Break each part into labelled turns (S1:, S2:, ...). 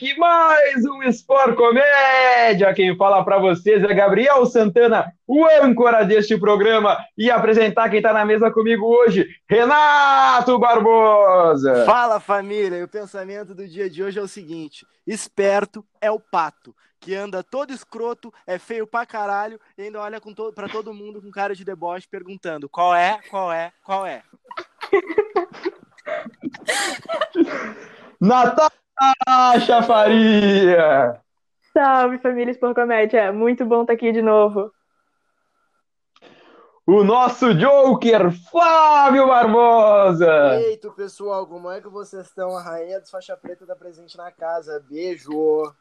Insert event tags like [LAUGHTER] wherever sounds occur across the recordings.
S1: aqui mais um Sport Comédia. Quem fala para vocês é Gabriel Santana, o âncora deste programa, e apresentar quem está na mesa comigo hoje, Renato Barbosa.
S2: Fala família, e o pensamento do dia de hoje é o seguinte: esperto é o pato, que anda todo escroto, é feio pra caralho e ainda olha com to para todo mundo com cara de deboche perguntando qual é, qual é, qual é. [LAUGHS]
S1: Natasha Faria!
S3: Salve, família Expor Comédia! Muito bom estar aqui de novo.
S1: O nosso Joker, Flávio Barbosa!
S2: Eita, pessoal, como é que vocês estão? A rainha dos faixa preta tá presente na casa. Beijo!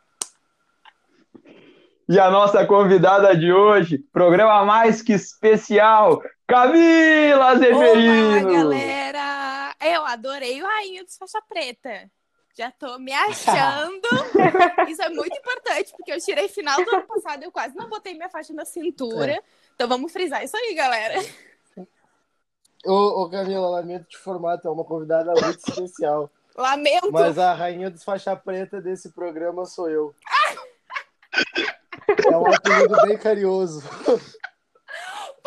S1: E a nossa convidada de hoje, programa mais que especial, Camila Zeferino!
S4: Olá, galera! Eu adorei o Rainha dos Faixa Preta. Já tô me [LAUGHS] achando. [LAUGHS] Isso é muito importante, porque eu tirei final do ano passado, eu quase não botei minha faixa na cintura. É. Então vamos frisar isso aí, galera.
S2: Ô, ô Camila, lamento te formar, é uma convidada muito especial.
S4: Lamento.
S2: Mas a rainha dos faixa preta desse programa sou eu. [LAUGHS] é um apelido bem carinhoso.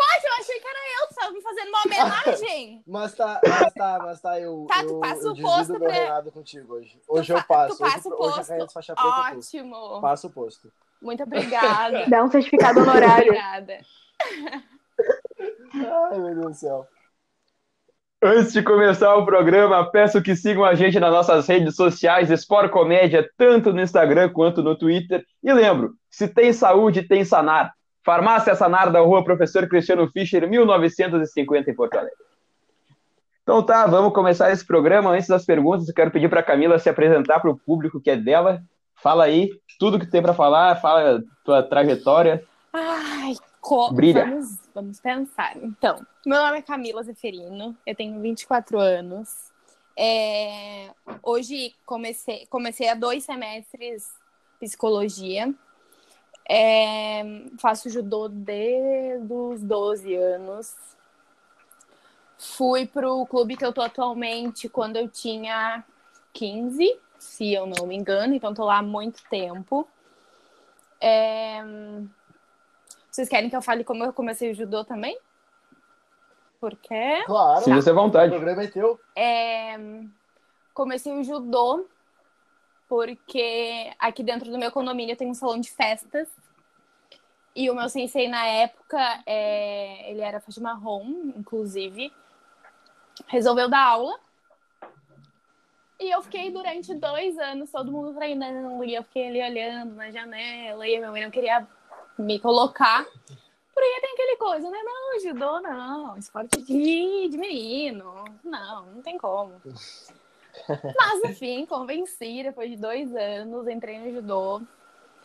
S4: Pode, eu achei que era eu, tu tava me fazendo uma homenagem. [LAUGHS]
S2: mas tá, mas tá, mas tá, eu,
S4: tá,
S2: tu
S4: passa
S2: eu,
S4: o posto
S2: meu
S4: pra...
S2: contigo hoje. Hoje eu passo.
S4: Tu passa
S2: hoje,
S4: o posto.
S2: Hoje faixa preta
S4: Ótimo.
S2: Passo o posto.
S4: Muito obrigada. [LAUGHS]
S3: Dá um certificado honorário.
S4: obrigada.
S2: Ai, meu Deus do céu.
S1: Antes de começar o programa, peço que sigam a gente nas nossas redes sociais, Sport Comédia, tanto no Instagram quanto no Twitter. E lembro, se tem saúde, tem Sanar. Farmácia Sanar da rua Professor Cristiano Fischer, 1950, em Porto Alegre. Então tá, vamos começar esse programa. Antes das perguntas, eu quero pedir para Camila se apresentar para o público que é dela. Fala aí, tudo que tem para falar, fala tua trajetória.
S4: Ai, Co
S1: Brilha.
S4: Vamos, vamos pensar. Então, meu nome é Camila Zeferino, eu tenho 24 anos. É, hoje comecei, comecei há dois semestres psicologia. É, faço judô desde os 12 anos. Fui pro clube que eu tô atualmente quando eu tinha 15, se eu não me engano, então tô lá há muito tempo. É, vocês querem que eu fale como eu comecei o judô também? Porque.
S2: Claro.
S1: Sinta-se à vontade.
S2: O programa é teu.
S4: É... Comecei o judô porque aqui dentro do meu condomínio tem um salão de festas. E o meu sensei na época, é... ele era faixa marrom, inclusive, resolveu dar aula. E eu fiquei durante dois anos, todo mundo treinando, e eu fiquei ali olhando na janela, e a minha mãe não queria me colocar. Porque tem aquele coisa, né? Não, judô não, esporte de, de menino. Não, não tem como. Mas, enfim, convenci, depois de dois anos, entrei no judô.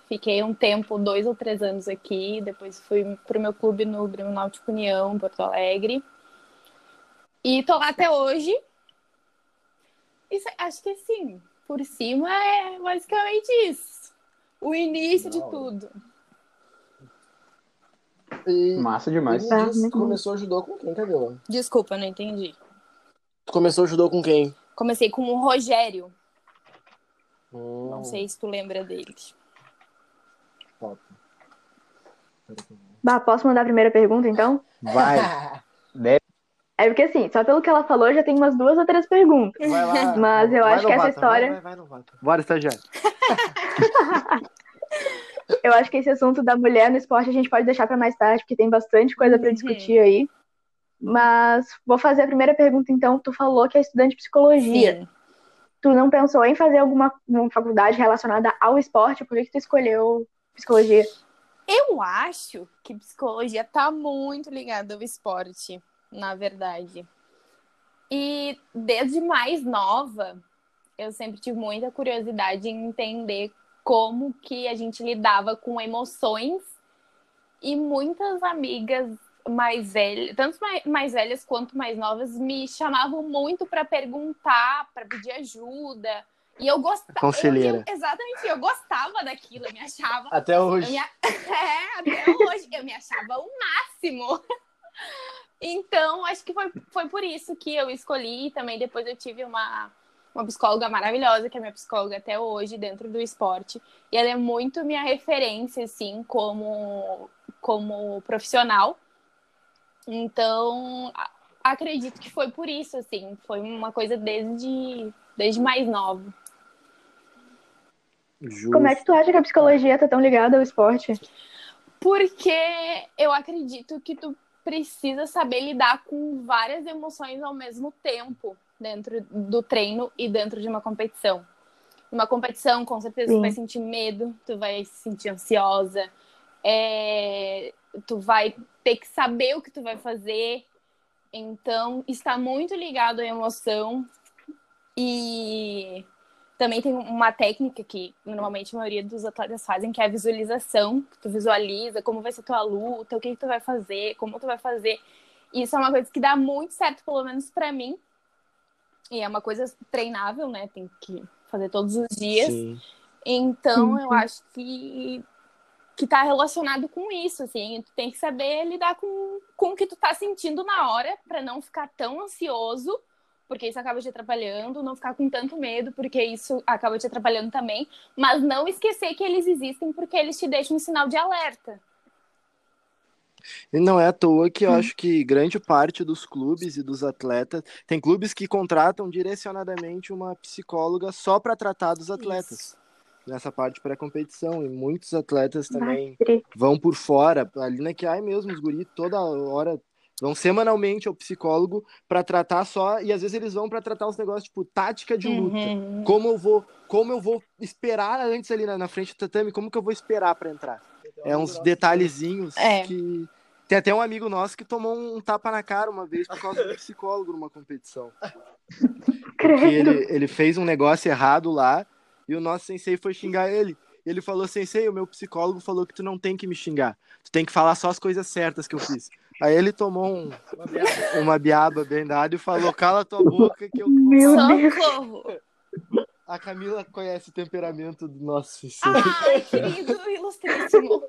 S4: Fiquei um tempo, dois ou três anos aqui. Depois fui pro meu clube no Grêmio Náutico União, Porto Alegre. E tô lá até hoje. E acho que, assim, por cima é basicamente isso. O início de tudo.
S2: E,
S1: Massa demais.
S2: e tu começou a judô com quem, Camila?
S4: Desculpa, não entendi.
S2: Tu começou a judô com quem?
S4: Comecei com o Rogério.
S2: Hum,
S4: Não sei se tu lembra dele.
S2: top.
S3: Bah, posso mandar a primeira pergunta, então?
S1: Vai. Deve. [LAUGHS]
S3: É porque, assim, só pelo que ela falou, já tem umas duas ou três perguntas.
S2: Vai lá.
S3: Mas eu
S2: Vai,
S3: acho que essa história-
S2: Vai, vai, vai, novata. Bora, estagiário. [LAUGHS]
S3: Eu acho que esse assunto da mulher no esporte a gente pode deixar para mais tarde, porque tem bastante coisa para
S4: Uhum.
S3: discutir aí. Mas vou fazer a primeira pergunta, então. Tu falou que é estudante de psicologia.
S4: Sim.
S3: Tu não pensou em fazer alguma uma faculdade relacionada ao esporte? Por que, que tu escolheu psicologia?
S4: Eu acho que psicologia tá muito ligada ao esporte, na verdade. E desde mais nova, eu sempre tive muita curiosidade em entender como que a gente lidava com emoções e muitas amigas mais velhas, tanto mais, mais velhas quanto mais novas, me chamavam muito para perguntar, para pedir ajuda. E eu gostava.
S2: Conselheira.
S4: eu- eu- exatamente, eu gostava daquilo, eu me achava
S2: Até hoje.
S4: me [LAUGHS] É, até hoje. Eu me achava o máximo. Então, acho que foi, foi por isso que eu escolhi. E também depois eu tive uma, uma psicóloga maravilhosa, que é minha psicóloga até hoje dentro do esporte. E ela é muito minha referência, assim, como, como profissional. Então, acredito que foi por isso, assim. Foi uma coisa desde, desde mais nova.
S3: Justo. Como é que tu acha que a psicologia tá tão ligada ao esporte?
S4: Porque eu acredito que tu precisa saber lidar com várias emoções ao mesmo tempo dentro do treino e dentro de uma competição. Uma competição, com certeza, Sim. tu vai sentir medo, tu vai se sentir ansiosa, é... tu vai ter que saber o que tu vai fazer. Então, está muito ligado à emoção e também tem uma técnica que normalmente a maioria dos atletas fazem, que é a visualização, que tu visualiza como vai ser tua luta, o que, que tu vai fazer, como tu vai fazer. E isso é uma coisa que dá muito certo, pelo menos para mim. E é uma coisa treinável, né? Tem que fazer todos os dias. Sim. Então, uhum. eu acho que que tá relacionado com isso, assim, tu tem que saber lidar com, com o que tu tá sentindo na hora para não ficar tão ansioso porque isso acaba te atrapalhando, não ficar com tanto medo, porque isso acaba te atrapalhando também, mas não esquecer que eles existem porque eles te deixam um sinal de alerta.
S2: E não é à toa que eu hum. acho que grande parte dos clubes e dos atletas. Tem clubes que contratam direcionadamente uma psicóloga só para tratar dos atletas. Isso. Nessa parte pré-competição. E muitos atletas também vão por fora. Ali na que ai mesmo, os guri toda hora Vão semanalmente ao psicólogo para tratar só e às vezes eles vão para tratar os negócios tipo tática de luta. Uhum. Como eu vou, como eu vou esperar antes ali na, na frente do tatame, como que eu vou esperar para entrar? É uns detalhezinhos é. que tem até um amigo nosso que tomou um tapa na cara uma vez por causa do psicólogo numa competição. [LAUGHS] Porque ele, ele fez um negócio errado lá e o nosso sensei foi xingar ele. Ele falou: Sensei, o meu psicólogo falou que tu não tem que me xingar. Tu tem que falar só as coisas certas que eu fiz. Aí ele tomou um, uma biaba bem dada e falou: Cala tua boca que eu.
S3: Meu Socorro!
S2: A Camila conhece o temperamento do nosso
S4: Sensei. Ai, querido, ilustríssimo.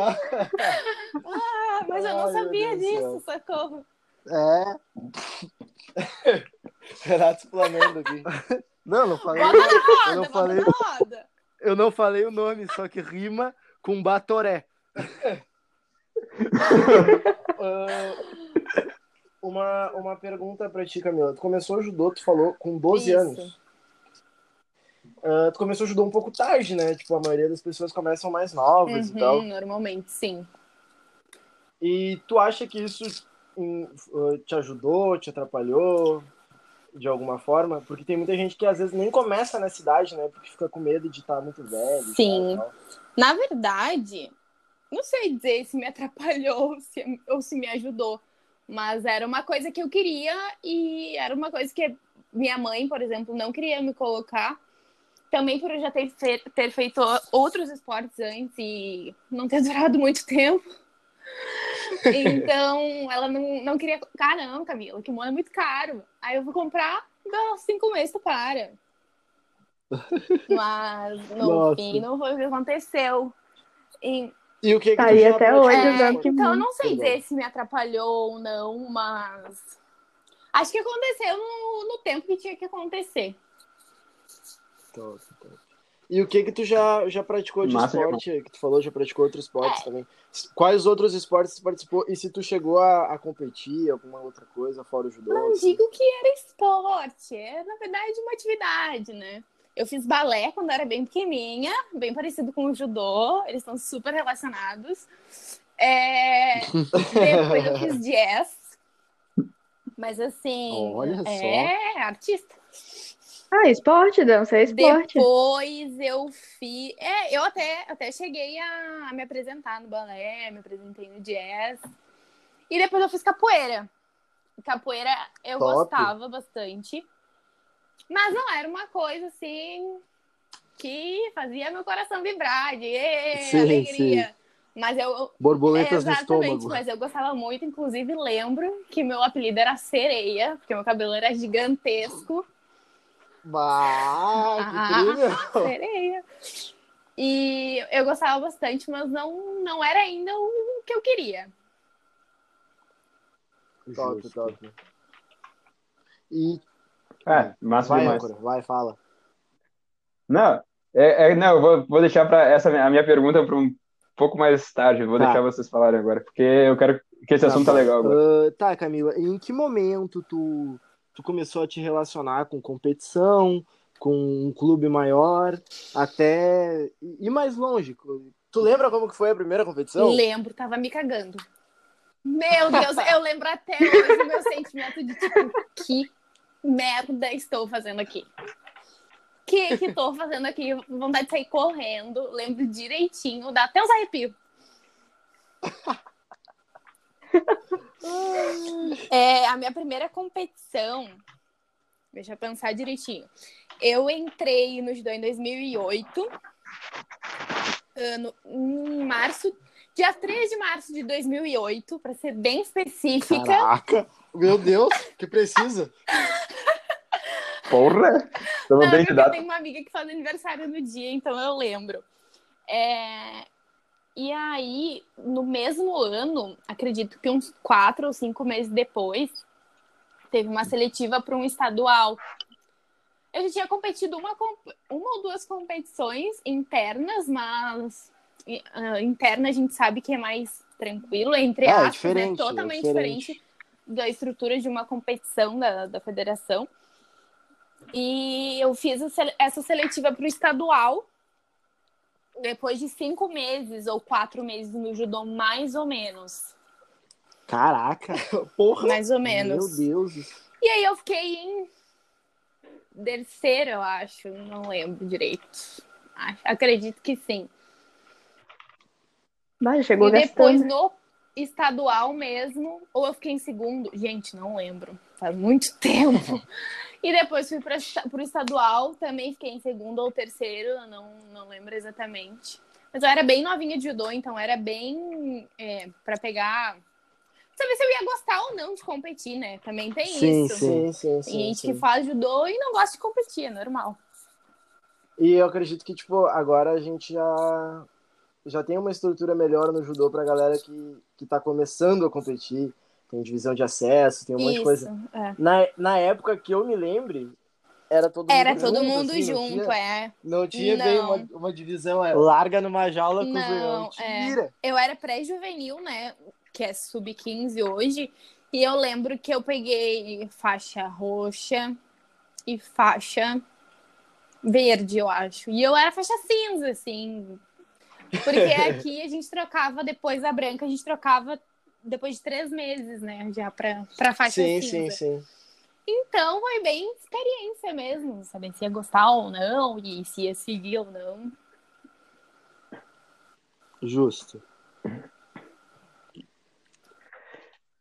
S4: ah, mas eu não Ai, sabia disso, socorro.
S2: É. [LAUGHS] Renato explanando aqui. Não, não falei.
S4: Bota na roda,
S2: eu não falei.
S4: Roda.
S2: Eu não falei o nome, só que rima com Batoré. uh, [LAUGHS] uma, uma pergunta pra ti, Camila. Tu começou o judô, tu falou, com 12 Isso. anos. Uh, tu começou o judô um pouco tarde, né? Tipo, a maioria das pessoas começam mais novas uhum, e tal.
S4: Normalmente, sim.
S2: E tu acha que isso uh, te ajudou, te atrapalhou? De alguma forma, porque tem muita gente que às vezes nem começa na cidade, né? Porque fica com medo de estar tá muito velho.
S4: Sim. Tal, tal. Na verdade, não sei dizer se me [LAUGHS] atrapalhou se, ou se me ajudou, mas era uma coisa que eu queria e era uma coisa que minha mãe, por exemplo, não queria me colocar. Também por eu já ter, ter feito outros esportes antes e não ter [LAUGHS] durado muito tempo. Então, ela não, não queria. Caramba, Camila, o kimono é muito caro. Aí eu vou comprar, dá cinco meses, tu para. [LAUGHS] Mas no Nossa. fim não foi o que aconteceu.
S2: E, e o que, que
S3: tá aí até hoje
S4: é, Então, eu não sei dizer se me atrapalhou ou não, mas acho que aconteceu no, no tempo que tinha que acontecer.
S2: Top, top. E o que que tu já, já praticou de Massa, esporte? Que tu falou, já praticou outros esportes é. também. Quais outros esportes tu participou? E se tu chegou a, a competir, alguma outra coisa fora o judô?
S4: Não assim? digo que era esporte, é na verdade uma atividade, né? Eu fiz balé quando era bem pequenininha, bem parecido com o judô, eles estão super relacionados. É... [LAUGHS] Depois eu fiz jazz, mas assim,
S2: Olha
S4: é só. artista.
S3: Ah, esporte, dança, é esporte.
S4: Depois eu fiz. É, eu até, até cheguei a, a me apresentar no balé, me apresentei no jazz. E depois eu fiz capoeira. Capoeira eu Top. gostava bastante. Mas não era uma coisa assim que fazia meu coração vibrar de sim, alegria. Sim. Mas eu.
S2: Borboletas
S4: é, exatamente,
S2: no estômago.
S4: mas eu gostava muito, inclusive lembro que meu apelido era sereia, porque meu cabelo era gigantesco.
S2: Bah, que ah! [LAUGHS]
S4: Sereia. E eu gostava bastante, mas não, não era ainda o que eu queria.
S2: Top, top. E
S1: É, massa
S2: Vai,
S1: demais.
S2: âncora, vai, fala.
S1: Não, é, é- não, eu vou, vou deixar para essa a minha pergunta para um pouco mais tarde. Vou
S2: Tá.
S1: deixar vocês falarem agora, porque eu quero que esse assunto tá
S2: bom.
S1: legal agora.
S2: Ah, tá, Camila, em que momento tu, tu começou a te relacionar com competição, com um clube maior, até ir mais longe? Tu lembra como que foi a primeira competição?
S4: Lembro, tava me cagando. Meu Deus, eu lembro até hoje o meu sentimento de tipo, que merda estou fazendo aqui? Que que tô fazendo aqui? Vontade de sair correndo. Lembro direitinho, dá até uns arrepios. [LAUGHS] É, a minha primeira competição, deixa eu pensar direitinho. Eu entrei no judô em 2008, ano, em março, dia 3 de março de 2008, para ser bem específica.
S2: Caraca, meu Deus, que precisa.
S1: Porra!
S4: Não,
S1: bem
S4: eu tenho uma amiga que faz aniversário no dia, então eu lembro. É, E aí, no mesmo ano, acredito que uns quatro ou cinco meses depois, teve uma seletiva para um estadual. Eu já tinha competido uma, uma ou duas competições internas, mas ah, interna a gente sabe que é mais tranquilo, entre
S2: É, é
S4: aspas,
S2: diferente,
S4: é
S2: é
S4: totalmente
S2: diferente.
S4: diferente da estrutura de uma competição da, da federação. E eu fiz essa seletiva para o estadual. Depois de cinco meses ou quatro meses no judô, mais ou menos.
S2: Caraca, [LAUGHS] porra.
S4: Mais ou menos.
S2: Meu Deus.
S4: E aí eu fiquei em terceiro, eu acho. Não lembro direito. Acredito que sim.
S3: Mas chegou
S4: e depois
S3: gastando.
S4: no estadual mesmo, ou eu fiquei em segundo. Gente, não lembro. Faz muito [LAUGHS] tempo. e depois fui para o estadual, também fiquei em segundo ou terceiro, não, não lembro exatamente. Mas eu era bem novinha de judô, então era bem é, para pegar. Saber se eu ia gostar ou não de competir, né? Também tem
S2: Sim,
S4: isso.
S2: sim, sim,
S4: Tem
S2: sim.
S4: gente
S2: sim.
S4: que faz judô e não gosta de competir, é normal.
S2: E eu acredito que, tipo, agora a gente já, já tem uma estrutura melhor no judô pra galera que, que tá começando a competir. Tem divisão de acesso, tem um monte de coisa.
S4: é.
S2: Na, na época que eu me lembre, era todo
S4: Era
S2: mundo
S4: todo
S2: junto,
S4: mundo
S2: assim, não
S4: junto,
S2: tinha,
S4: é.
S2: Não tinha bem
S4: Não.
S2: uma, uma divisão, é, larga numa jaula com os
S4: Não,
S2: leões.
S4: é. Eu era pré-juvenil, né? Que é sub-15 hoje. E eu lembro que eu peguei faixa roxa e faixa verde, eu acho. E eu era faixa cinza, assim. Porque [LAUGHS] aqui a gente trocava, depois da branca, a gente trocava depois de três meses, né? Já pra, pra faixa
S2: Sim,
S4: cinza.
S2: sim, sim.
S4: Então foi bem experiência mesmo, saber se ia gostar ou não e se ia seguir ou não.
S2: Justo.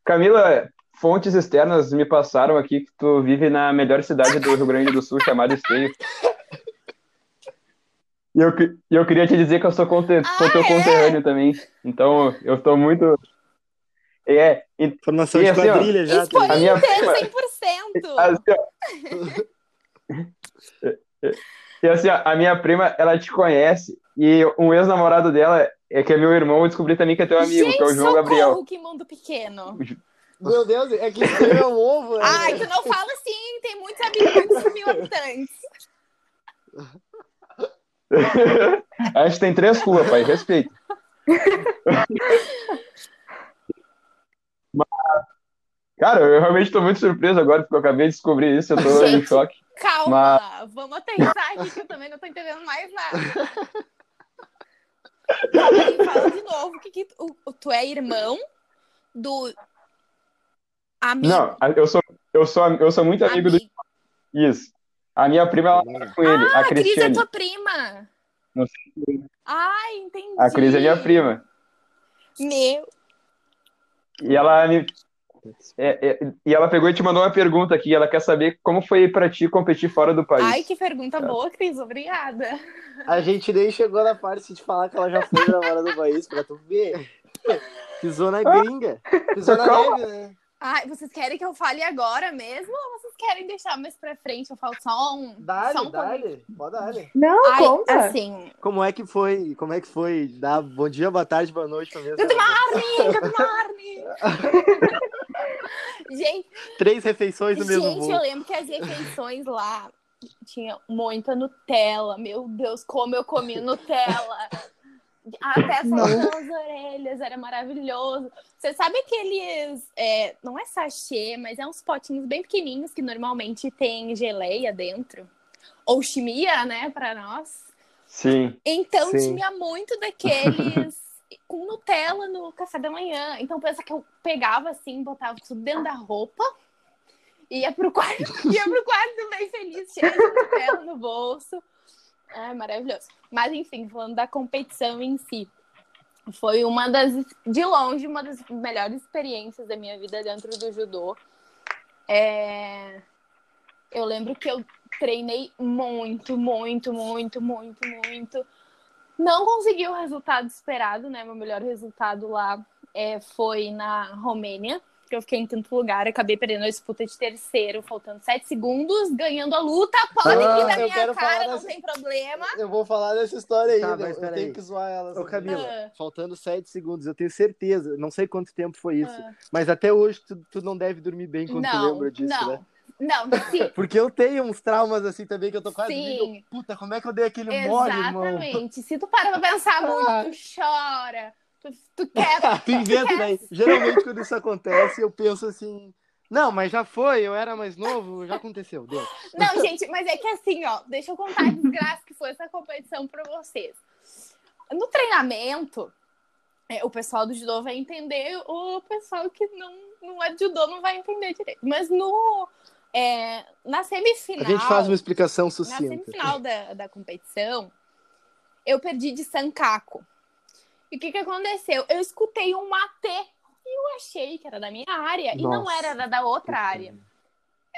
S1: Camila, fontes externas me passaram aqui que tu vive na melhor cidade do Rio Grande do Sul, chamada Esteio. E eu, eu queria te dizer que eu sou, conte- sou teu
S4: Ah, é?
S1: conterrâneo também. Então, eu tô muito. É, e,
S2: Formação
S1: E
S2: de
S1: assim, ó,
S2: quadrilha já.
S4: Expoente
S1: A minha-
S4: 100%! [LAUGHS]
S1: assim, ó. E assim, ó, a minha prima, ela te conhece, e um ex-namorado dela, é que é meu irmão, eu descobri também que é teu amigo,
S4: Gente,
S1: que é o João
S4: socorro,
S1: Gabriel.
S4: que mundo pequeno.
S2: Meu Deus, é que é um ovo. né?
S4: Ai, tu não fala assim, tem muitos [LAUGHS] habitantes, mil habitantes.
S1: A gente tem três ruas, pai, respeito. Mas, cara, eu realmente tô muito surpreso agora, porque eu acabei de descobrir isso, eu tô em choque.
S4: Calma, vamos aterrissar aqui que eu também não tô entendendo mais nada. Aí, fala de novo, que, que tu, tu é irmão do amigo.
S1: Não, eu sou, eu sou, eu sou muito amigo do. Isso. A minha prima, ela mora com ele, a
S4: Ah, a Cris é tua prima.
S1: Não
S4: Ai, entendi.
S1: A Cris é minha prima.
S4: Meu.
S1: E ela me. é, é, e ela pegou e te mandou uma pergunta aqui. Ela quer saber como foi pra ti competir fora do país.
S4: Ai, que pergunta boa, Cris. Obrigada.
S2: A gente nem chegou na parte de falar que ela já foi namorada do país, pra tu ver. Pisou na [LAUGHS] gringa. Pisou na neve, né?
S4: Ai, vocês querem que eu fale agora mesmo ou vocês querem deixar mais pra frente? Eu falo só um.
S2: Dale,
S4: só um
S2: dale. Pode dale.
S3: Não,
S4: Ai,
S3: conta.
S4: assim.
S2: Como é que foi? Como é que foi? Dar bom dia, boa tarde, boa noite pra mim.
S4: Good morning, good morning. Gente,
S2: Três refeições no mesmo
S4: gente,
S2: voo.
S4: eu lembro que as refeições lá tinha muita Nutella. Meu Deus, como eu comi Nutella. Até soltando [LAUGHS] as orelhas, era maravilhoso. Você sabe aqueles. é, não é sachê, mas é uns potinhos bem pequenininhos que normalmente tem geleia dentro. Ou chimia, né, pra nós.
S1: Sim.
S4: Então
S2: Sim.
S4: tinha muito daqueles [LAUGHS] com Nutella no café da manhã. Então pensa que eu pegava assim, botava tudo dentro da roupa, ia pro quarto, [LAUGHS] ia pro quarto bem feliz, cheio de Nutella no bolso. É maravilhoso. Mas enfim, falando da competição em si. Foi uma das, de longe, uma das melhores experiências da minha vida dentro do judô. É, Eu lembro que eu treinei muito, muito, muito, muito, muito. Não consegui o resultado esperado, né? Meu melhor resultado lá é, foi na Romênia, que eu fiquei em quinto lugar, acabei perdendo a disputa de terceiro, faltando sete segundos, ganhando a luta. Pode
S2: Ah,
S4: da
S2: eu
S4: minha cara, não
S2: dessa-
S4: tem problema.
S2: Eu vou falar dessa história aí,
S5: Tá, mas
S2: eu
S5: peraí.
S2: tenho que zoar ela.
S5: Ô,
S2: sobre
S5: Camila,
S4: Ah.
S2: Faltando sete segundos, eu tenho certeza. Não sei quanto tempo foi isso.
S4: Ah,
S2: Mas até hoje tu, tu não deve dormir bem quando tu
S4: não,
S2: lembra disso,
S4: não.
S2: né?
S4: Não, sim, [LAUGHS]
S2: Porque eu tenho uns traumas assim também que eu tô quase
S4: Sim.
S2: dormindo. Puta, como é que eu dei aquele mole, irmão?
S4: exatamente. Se tu para pra pensar [LAUGHS] muito,
S2: Ah.
S4: tu chora, tu, tu quer. [LAUGHS]
S2: Tu inventa daí. Geralmente quando isso acontece, eu penso assim. Não, mas já foi, eu era mais novo, já aconteceu, deu.
S4: Não, gente, mas é que assim, ó, deixa eu contar a desgraça que foi essa competição pra vocês. No treinamento, é, o pessoal do judô vai entender, o pessoal que não, não é de judô não vai entender direito. Mas no, é, na semifinal.
S2: A gente faz uma explicação
S4: Na
S2: sucinta.
S4: semifinal da, da competição, eu perdi de Sancaco. E o que, que aconteceu? Eu escutei um mate e eu achei que era da minha área e não
S2: Nossa.
S4: era era da outra área.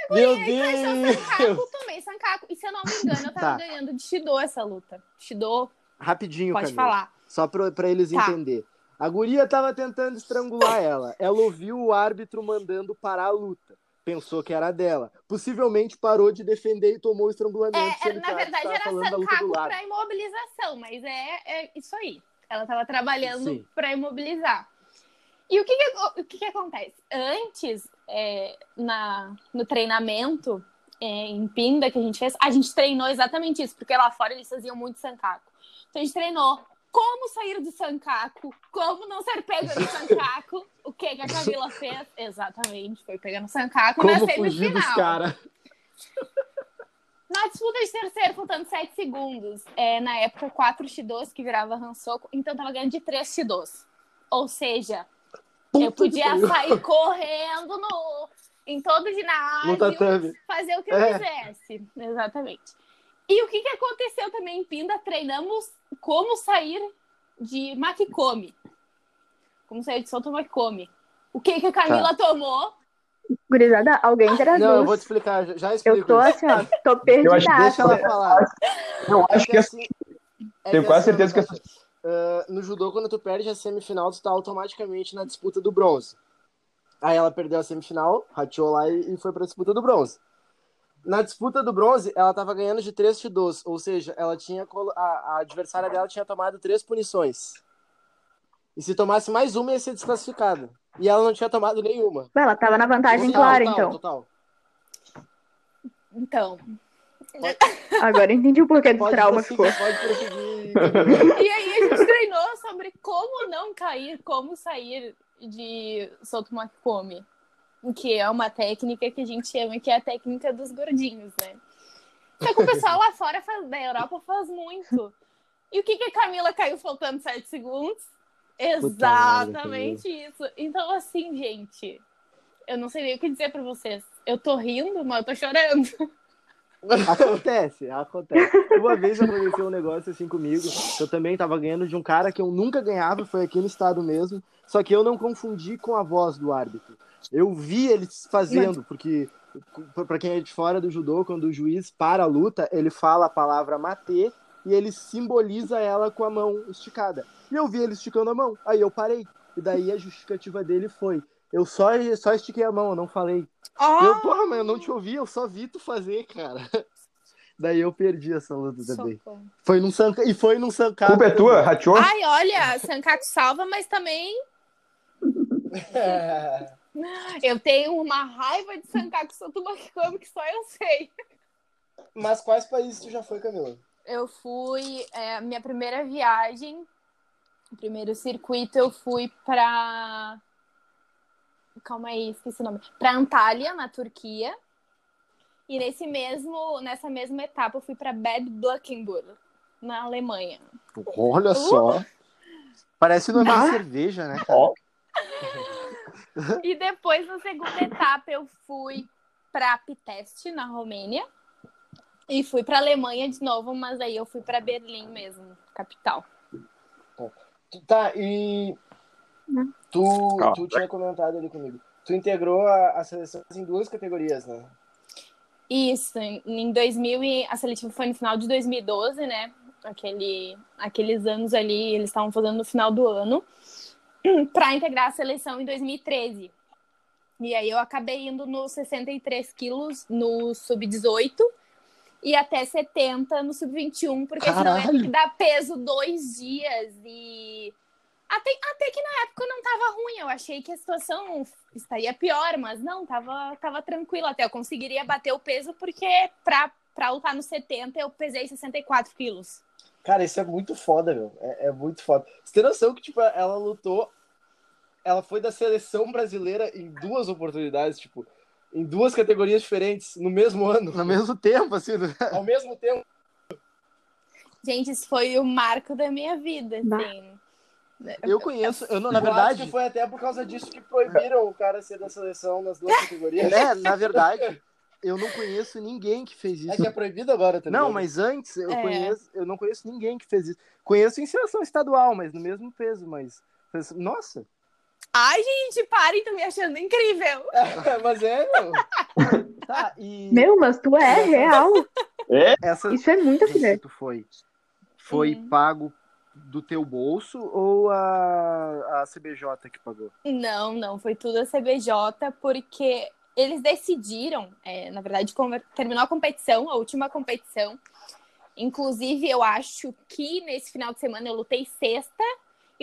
S2: Meu
S4: Encaixou
S2: Deus!
S4: Sancaco, tomei Sancaco. E se eu não me engano, eu tava
S2: Tá.
S4: ganhando de Shido essa luta. Shido,
S2: Rapidinho,
S4: pode
S2: Camila.
S4: falar.
S2: Só pra, pra eles
S4: Tá.
S2: entender. A guria tava tentando estrangular ela. Ela ouviu o árbitro mandando parar a luta. Pensou que era dela. Possivelmente parou de defender e tomou o estrangulamento.
S4: É, na
S2: árbitro
S4: verdade, era
S2: lado.
S4: pra imobilização, mas é, é isso aí. Ela tava trabalhando pra imobilizar. E o que que, o que, que acontece? Antes, é, na, no treinamento é, em Pinda que a gente fez, a gente treinou exatamente isso, porque lá fora eles faziam muito sancaco. Então a gente treinou como sair do sancaco, como não ser pega no [LAUGHS] sancaco. o que, que a Camila fez? Exatamente, foi pegar no sancaco na
S2: Como fugir
S4: semifinal.
S2: dos caras.
S4: Na disputa de terceiro, faltando 7 segundos, é, na época, 4 Shidos que virava Hansoku, então tava ganhando de 3 Shidos. Ou seja, eu podia sair correndo no, em todo o ginásio, fazer o que eu
S2: É.
S4: quisesse. Exatamente. E o que, que aconteceu também em Pinda? Treinamos como sair de Makikomi. Como sair de Soto Makikomi. O que, que a Camila tomou?
S3: Gurizada, alguém traduz.
S2: Não, eu vou te explicar. já- explico
S3: Eu tô assim, ó, tô
S1: acho-
S3: perdida.
S2: Deixa ela falar.
S1: Eu acho que
S2: assim, é
S1: Tenho quase
S2: assim,
S1: certeza que
S2: ah, no judô, quando tu perde a semifinal, tu tá automaticamente na disputa do bronze. Aí ela perdeu a semifinal, rateou lá e, e foi pra disputa do bronze. Na disputa do bronze, ela tava ganhando de 3 Shidos, ou seja, ela tinha a, a adversária dela tinha tomado três punições. E se tomasse mais uma, ia ser desclassificada. E ela não tinha tomado nenhuma.
S3: Ela tava na vantagem
S2: Total,
S3: clara,
S2: total,
S3: então.
S2: Total.
S4: Então, [LAUGHS]
S3: Agora eu entendi o porquê do
S2: Pode
S3: trauma ficou.
S2: pode.
S4: E aí a gente treinou sobre como não cair, como sair de Soto Makikomi. Que é uma técnica que a gente chama que é a técnica dos gordinhos, né? Só que o pessoal lá fora faz- da Europa faz muito. E o que, que a Camila caiu faltando 7 segundos? Exatamente isso. Então, assim, gente, eu não sei nem o que dizer pra vocês. Eu tô rindo, mas eu tô chorando.
S2: Acontece, acontece. Uma vez aconteceu um negócio assim comigo. Eu também tava ganhando de um cara que eu nunca ganhava, foi aqui no estado mesmo. Só que eu não confundi com a voz do árbitro. Eu vi ele fazendo, porque pra quem é de fora do judô, quando o juiz para a luta, ele fala a palavra mate e ele simboliza ela com a mão esticada. E eu vi ele esticando a mão, aí eu parei. E daí a justificativa dele foi: Eu só, só estiquei a mão, eu não falei.
S4: Ó,
S2: Eu, porra, mas eu não te ouvi, eu só vi tu fazer, cara. [LAUGHS] Daí eu perdi essa luta também.
S4: socorro.
S2: Foi num sanca... E foi num
S1: A
S2: sancato.
S1: culpa é tua, rachou?
S4: Ai, olha, Sankaku salva, mas também [LAUGHS] eu tenho uma raiva de Sankaku Sotubakami que só eu sei.
S5: Mas quais países tu já foi, Camila?
S4: Eu fui, é, minha primeira viagem, o primeiro circuito, eu fui pra. Calma aí, esqueci o nome. Pra Antalya, na Turquia. E nesse mesmo, nessa mesma etapa, eu fui pra Bad Blankenburg, na Alemanha.
S2: Olha só. Parece nome
S3: Ah.
S2: de cerveja, né?
S4: E depois, na segunda etapa, eu fui pra Piteste, na Romênia. E fui pra Alemanha de novo, mas aí eu fui pra Berlim mesmo, capital.
S5: Tá, e
S3: Não.
S5: tu, tu tinha comentado ali comigo. Tu integrou a, a seleção em duas categorias, né?
S4: Isso, em em 2000 e a seletiva foi no final de 2012, né? Aquele, aqueles anos ali, eles estavam fazendo no final do ano, [CLEARS THROAT] para integrar a seleção em 2013. E aí eu acabei indo nos 63 quilos no sub-18 e até 70 no sub-21, porque senão ia
S2: Caralho!
S4: dar peso dois dias e até, até que na época não tava ruim, eu achei que a situação estaria pior, mas não, tava, tava tranquilo, até eu conseguiria bater o peso, porque pra, pra lutar no 70 eu pesei 64 quilos.
S5: Cara, isso é muito foda, meu. É, é muito foda. Você tem noção que, tipo, ela lutou. Ela foi da seleção brasileira em duas oportunidades, tipo, em duas categorias diferentes, no mesmo ano,
S2: No mesmo tempo, assim. do-
S5: ao mesmo tempo.
S4: Gente, isso foi o marco da minha vida, assim.
S2: Eu conheço, eu não, na
S5: Eu acho
S2: verdade,
S5: que foi até por causa disso que proibiram o cara ser da seleção nas duas categorias.
S2: né, na verdade, eu não conheço ninguém que fez
S5: É
S2: isso.
S5: que é proibido agora também.
S2: Não, mas antes eu
S4: É.
S2: conheço, eu não conheço ninguém que fez isso. Conheço em seleção estadual, mas no mesmo peso, mas nossa,
S4: Ai, gente, parem, tô me achando incrível.
S5: mas é, meu. [LAUGHS]
S2: tá, e
S3: Meu, mas tu é real.
S2: essa
S3: Isso é muito
S2: tu foi foi
S4: Hum.
S2: pago do teu bolso ou a, a CBJ que pagou?
S4: Não, não, foi tudo a CBJ, porque eles decidiram, é, na verdade, terminou a competição, a última competição. Inclusive, eu acho que nesse final de semana eu lutei sexta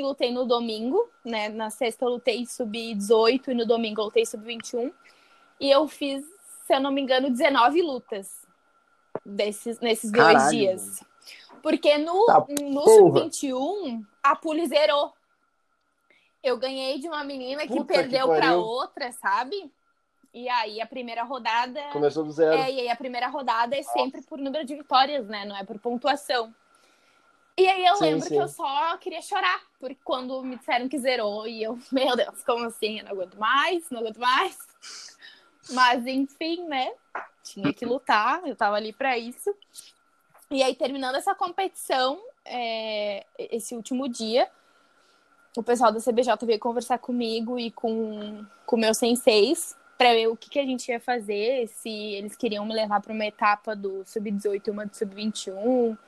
S4: e lutei no domingo, né? Na sexta eu lutei sub-18 e no domingo eu lutei sub-21. E eu fiz, se eu não me engano, 19 lutas desses, nesses dois
S2: Caralho,
S4: dias. Porque no,
S1: Tá
S4: no
S1: porra.
S4: sub-21, a pule zerou. Eu ganhei de uma menina que
S5: Puta
S4: perdeu pra
S5: pariu.
S4: outra, sabe? E aí a primeira rodada.
S5: Começou do zero.
S4: É, e aí a primeira rodada é sempre por número de vitórias, né? Não é por pontuação. E aí eu
S5: Sim,
S4: lembro
S5: sim.
S4: que eu só queria chorar, porque quando me disseram que zerou, e eu, [LAUGHS] meu Deus, como assim? Eu não aguento mais, não aguento mais. Mas enfim, né? Tinha que lutar, eu tava ali pra isso. E aí, terminando essa competição, é, esse último dia, o pessoal da CBJ veio conversar comigo e com com meus senseis para ver o que, que a gente ia fazer, se eles queriam me levar para uma etapa do sub-18 e uma do sub-21,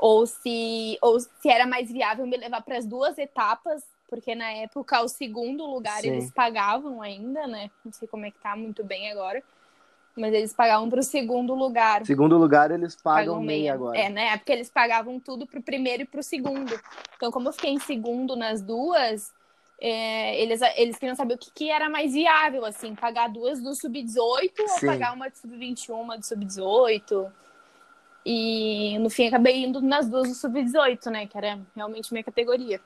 S4: ou se, ou se era mais viável me levar para as duas etapas, porque na época o segundo lugar
S2: Sim.
S4: eles pagavam ainda, né? Não sei como é que tá muito bem agora. Mas eles pagavam para o segundo lugar.
S2: Segundo lugar, eles pagam,
S4: Pagam
S2: meia agora.
S4: É, na época eles pagavam tudo pro primeiro e pro segundo. Então, como eu fiquei em segundo nas duas, é, eles, eles queriam saber o que, que era mais viável, assim, pagar duas do sub-18 ou pagar uma de sub-21, uma do sub-18. E no fim acabei indo nas duas do sub-18, né? Que era realmente minha categoria.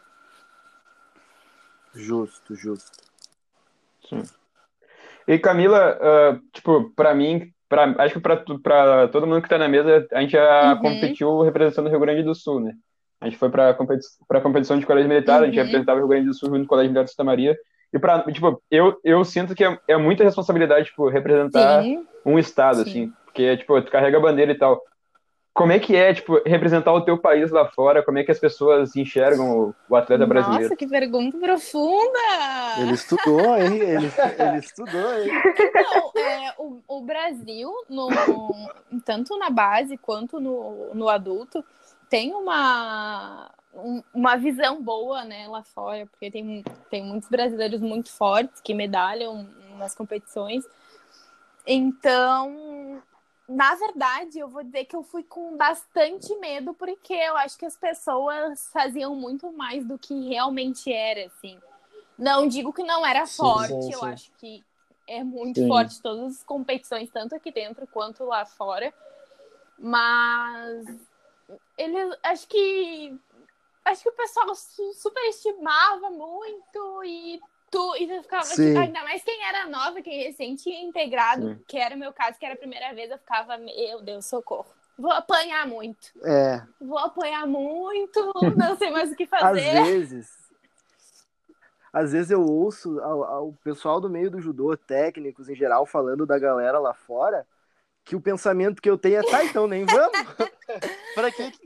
S2: Justo, justo.
S1: E Camila, ah, tipo, pra mim, pra, acho que pra, pra todo mundo que tá na mesa, a gente já
S4: Uhum.
S1: competiu representando o Rio Grande do Sul, né? A gente foi pra, competi pra competição de colégio militar, a gente
S4: Uhum.
S1: representava o Rio Grande do Sul junto com o Colégio Militar de Santa Maria. E pra, tipo, eu, eu sinto que é, é muita responsabilidade, tipo, representar
S4: Sim.
S1: um estado,
S4: Sim.
S1: assim, porque, tipo, tu carrega a bandeira e tal. Como é que é, tipo, representar o teu país lá fora? Como é que as pessoas enxergam o, o atleta brasileiro?
S4: Nossa, que pergunta profunda!
S2: Ele estudou, hein? Ele, ele estudou, hein?
S4: Não, é, o, o Brasil, no, tanto na base quanto no, no adulto, tem uma, um- uma visão boa, né, lá fora, porque tem, tem muitos brasileiros muito fortes que medalham nas competições. Então, na verdade, eu vou dizer que eu fui com bastante medo, porque eu acho que as pessoas faziam muito mais do que realmente era, assim. Não digo que não era
S5: Sim,
S4: forte,
S5: sim,
S4: eu
S5: sim.
S4: acho que é muito forte todas as competições, tanto aqui dentro quanto lá fora. Mas eles acho que acho que o pessoal su- superestimava muito e tu, e tu ficava
S2: Sim.
S4: tipo, ainda mais quem era nova, quem recém tinha integrado,
S1: Sim.
S4: que era o meu caso, que era a primeira vez, eu ficava, meu Deus, socorro. Vou apanhar muito.
S2: É,
S4: Vou apanhar muito, [LAUGHS] não sei mais o que
S2: às
S4: fazer.
S2: vezes. Às vezes eu ouço ao pessoal do meio do judô, técnicos em geral, falando da galera lá fora, que o pensamento que eu tenho é, tá, então nem vamos. [LAUGHS] pra que que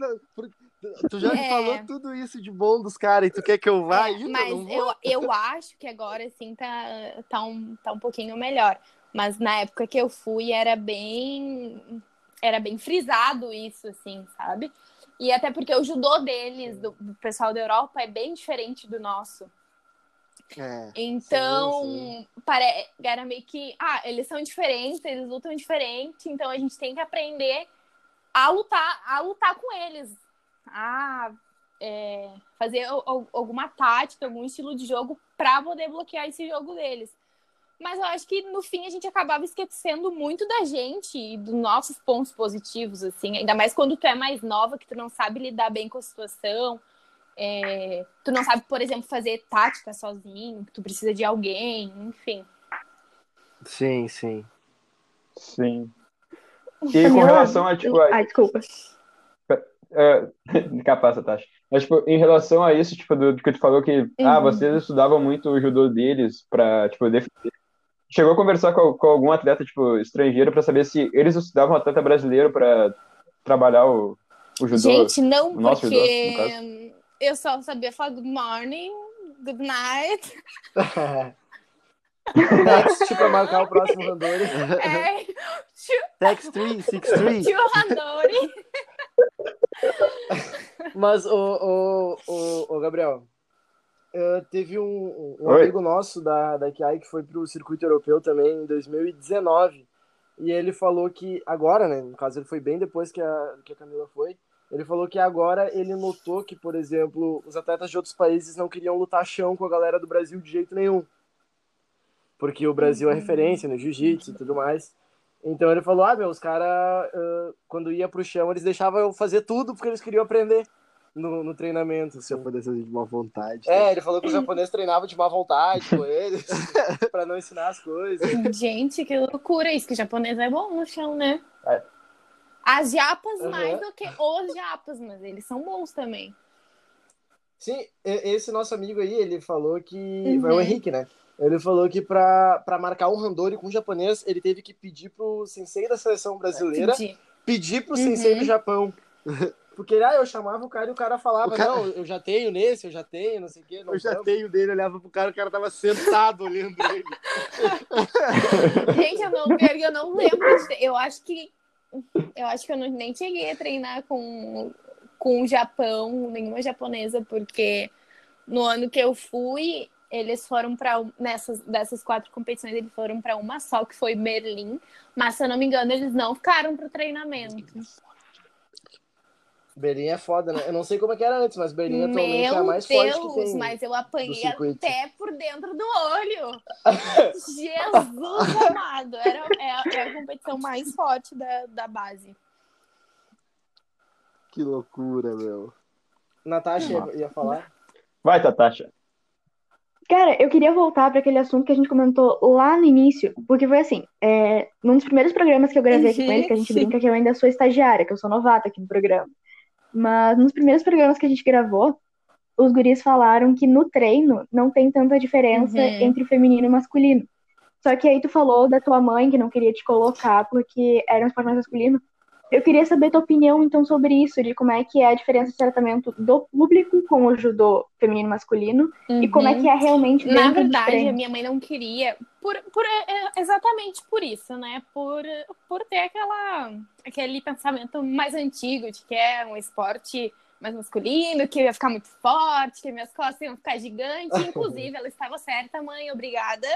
S2: Tu já me
S4: É.
S2: falou tudo isso de bom dos caras e tu quer que eu vá
S4: É,
S2: ainda?
S4: mas eu, eu acho que agora, assim, tá, tá, um, tá um pouquinho melhor. Mas na época que eu fui, era bem... Era bem frisado isso, assim, sabe? E até porque o judô deles, do, do pessoal da Europa, é bem diferente do nosso.
S2: É,
S4: Então,
S5: Sim,
S4: pare... era meio que... Ah, eles são diferentes, eles lutam diferente, então a gente tem que aprender a lutar, a lutar com eles. A é, fazer al- al- alguma tática, algum estilo de jogo para poder bloquear esse jogo deles. Mas eu acho que no fim a gente acabava esquecendo muito da gente e dos nossos pontos positivos, assim. Ainda mais quando tu é mais nova, que tu não sabe lidar bem com a situação. é, tu não sabe, por exemplo, fazer tática sozinho, que tu precisa de alguém, enfim.
S2: sim, sim.
S1: Sim. E com relação a, tipo, a-
S3: Ai, desculpa.
S1: É, [LAUGHS] capaz. Mas, tipo, em relação a isso, tipo, do, do que tu falou que, ah,
S4: Uhum.
S1: vocês estudavam muito o judô deles pra, tipo, defender. Chegou a conversar com, com algum atleta, tipo, estrangeiro pra saber se eles estudavam atleta brasileiro pra trabalhar o, o judô?
S4: Gente, não,
S1: o nosso
S4: porque
S1: judô, no
S4: eu só sabia falar good morning, good night.
S5: Next pra marcar o próximo Randori.
S4: É,
S2: Tex 3, 6 3.
S4: tio Randori.
S5: Mas, o, o, o, o Gabriel, eh, teve um, um amigo nosso da, da KI que foi pro circuito europeu também em 2019. E ele falou que agora, né? No caso, ele foi bem depois que a, que a Camila foi. Ele falou que agora ele notou que, por exemplo, os atletas de outros países não queriam lutar chão com a galera do Brasil de jeito nenhum. Porque o Brasil é referência no jiu-jitsu e tudo mais. Então ele falou: ah, meu, os caras, quando ia pro chão, eles deixavam eu fazer tudo porque eles queriam aprender no, no treinamento.
S2: Se eu pudesse fazer de má vontade.
S5: É, ele falou que os japoneses treinavam de má vontade com eles, [LAUGHS] pra não ensinar as coisas.
S4: Gente, que loucura isso, que japonês é bom no chão, né?
S1: É.
S4: As japas
S5: Uhum.
S4: mais do que os japas, mas eles são bons também.
S5: Sim, esse nosso amigo aí, ele falou que.
S4: Uhum.
S5: É o Henrique, né? Ele falou que pra, pra marcar um randori com um japonês, ele teve que pedir pro sensei da seleção brasileira
S4: Entendi.
S5: pedir pro sensei
S4: Uhum.
S5: do Japão. [LAUGHS] Porque ah, eu chamava o cara e o cara falava,
S2: O cara-
S5: não, eu já tenho nesse, eu já tenho, não sei o quê. Não
S2: Eu já
S5: vamos."
S2: tenho dele, olhava pro cara, o cara tava sentado olhando ele. [LAUGHS]
S4: Gente, eu não, eu não lembro. de Eu acho que. Eu acho que eu não, nem cheguei a treinar com, com o Japão, nenhuma japonesa, porque no ano que eu fui, eles foram para nessas dessas quatro competições, eles foram para uma só, que foi Berlim. Mas se eu não me engano, eles não ficaram pro treinamento.
S5: Berlim é foda, né? Eu não sei como é que era antes, mas Berlim atualmente é a
S4: Meu
S5: mais forte
S4: Deus,
S5: que tem.
S4: mas eu apanhei até por dentro do olho. [LAUGHS] Jesus amado. Era, é, é a competição mais forte da, da base.
S2: Que loucura, meu.
S5: Natasha ia, ia falar.
S1: Vai, Tatasha.
S3: Cara, eu queria voltar para aquele assunto que a gente comentou lá no início, porque foi assim, é, num dos primeiros programas que eu gravei aqui com eles, que a gente brinca que eu ainda sou estagiária, que eu sou novata aqui no programa. Mas nos primeiros programas que a gente gravou, os guris falaram que no treino não tem tanta diferença
S4: Uhum.
S3: entre o feminino e o masculino. Só que aí tu falou da tua mãe que não queria te colocar porque era um esporte mais masculino. Eu queria saber tua opinião, então, sobre isso, de como é que é a diferença de tratamento do público com o judô feminino e masculino e como é que é realmente
S4: Uhum. Na
S3: dentro dos
S4: verdade, a minha mãe não queria, por, por é, exatamente por isso, né? Por, por ter aquela, aquele pensamento mais antigo de que é um esporte mais masculino, que eu ia ficar muito forte, que minhas costas iam ficar gigantes. [LAUGHS] Inclusive, ela estava certa, mãe, obrigada.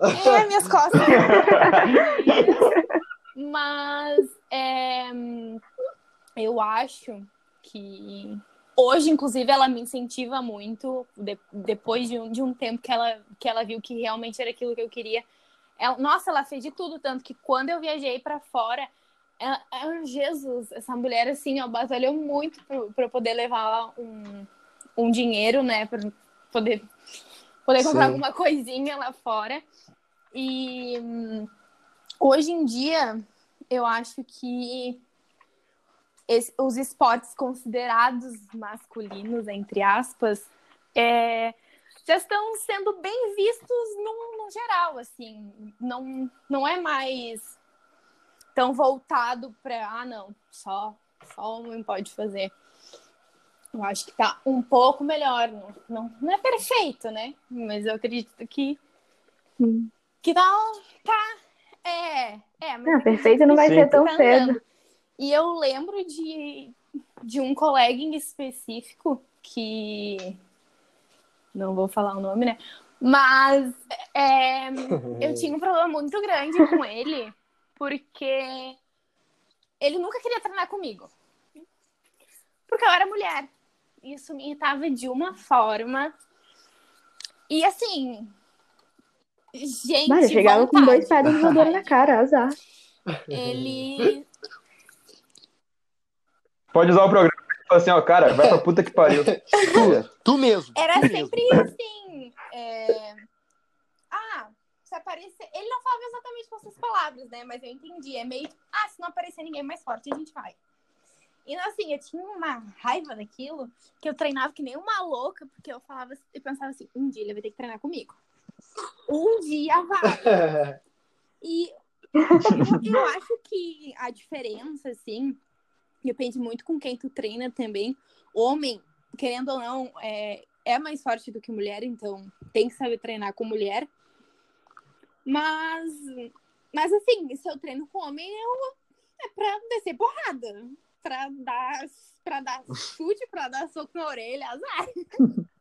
S4: É, minhas costas. [LAUGHS] Mas é, eu acho que hoje, inclusive, ela me incentiva muito, de, depois de um, de um tempo que ela, que ela viu que realmente era aquilo que eu queria. Ela, nossa, ela fez de tudo, tanto que quando eu viajei para fora, ela, ela, Jesus, essa mulher assim, ó, batalhou muito para poder levar um, um dinheiro, né, para poder, poder comprar Sim. alguma coisinha lá fora. E hum, hoje em dia, eu acho que esse, os esportes considerados masculinos, entre aspas, é, já estão sendo bem vistos no, no, geral, assim, não, não é mais tão voltado para, ah, não, só, só homem pode fazer. Eu acho que tá um pouco melhor, não, não, não é perfeito, né? Mas eu acredito que, que tá, tá, é, é.
S3: não, perfeito não vai ser tão tá cedo.
S4: E eu lembro de, de um colega em específico que. Não vou falar o nome, né? Mas é, eu [LAUGHS] tinha um problema muito grande com ele, porque ele nunca queria treinar comigo. Porque eu era mulher. Isso me irritava de uma forma. E assim. Gente.
S3: Mas eu chegava vontade, com dois pés de na cara, azar.
S4: Ele
S1: Pode usar o programa e falar assim, ó, cara, vai pra puta que pariu.
S5: tu, tu mesmo.
S4: Era
S5: tu
S4: sempre
S5: mesmo.
S4: assim. É... Ah, se aparecer. Ele não falava exatamente com essas palavras, né? Mas eu entendi. É meio. Ah, se não aparecer ninguém mais forte, a gente vai. E assim, eu tinha uma raiva daquilo que eu treinava que nem uma louca, porque eu falava e pensava assim, um dia ele vai ter que treinar comigo. Um dia vai. [LAUGHS] e eu, eu acho que a diferença, assim, Depende muito com quem tu treina também. Homem, querendo ou não, é, é mais forte do que mulher, então tem que saber treinar com mulher. Mas, mas assim, se eu treino com homem, eu, é pra descer porrada. Pra dar, pra dar chute, pra dar soco na orelha, azar. [LAUGHS]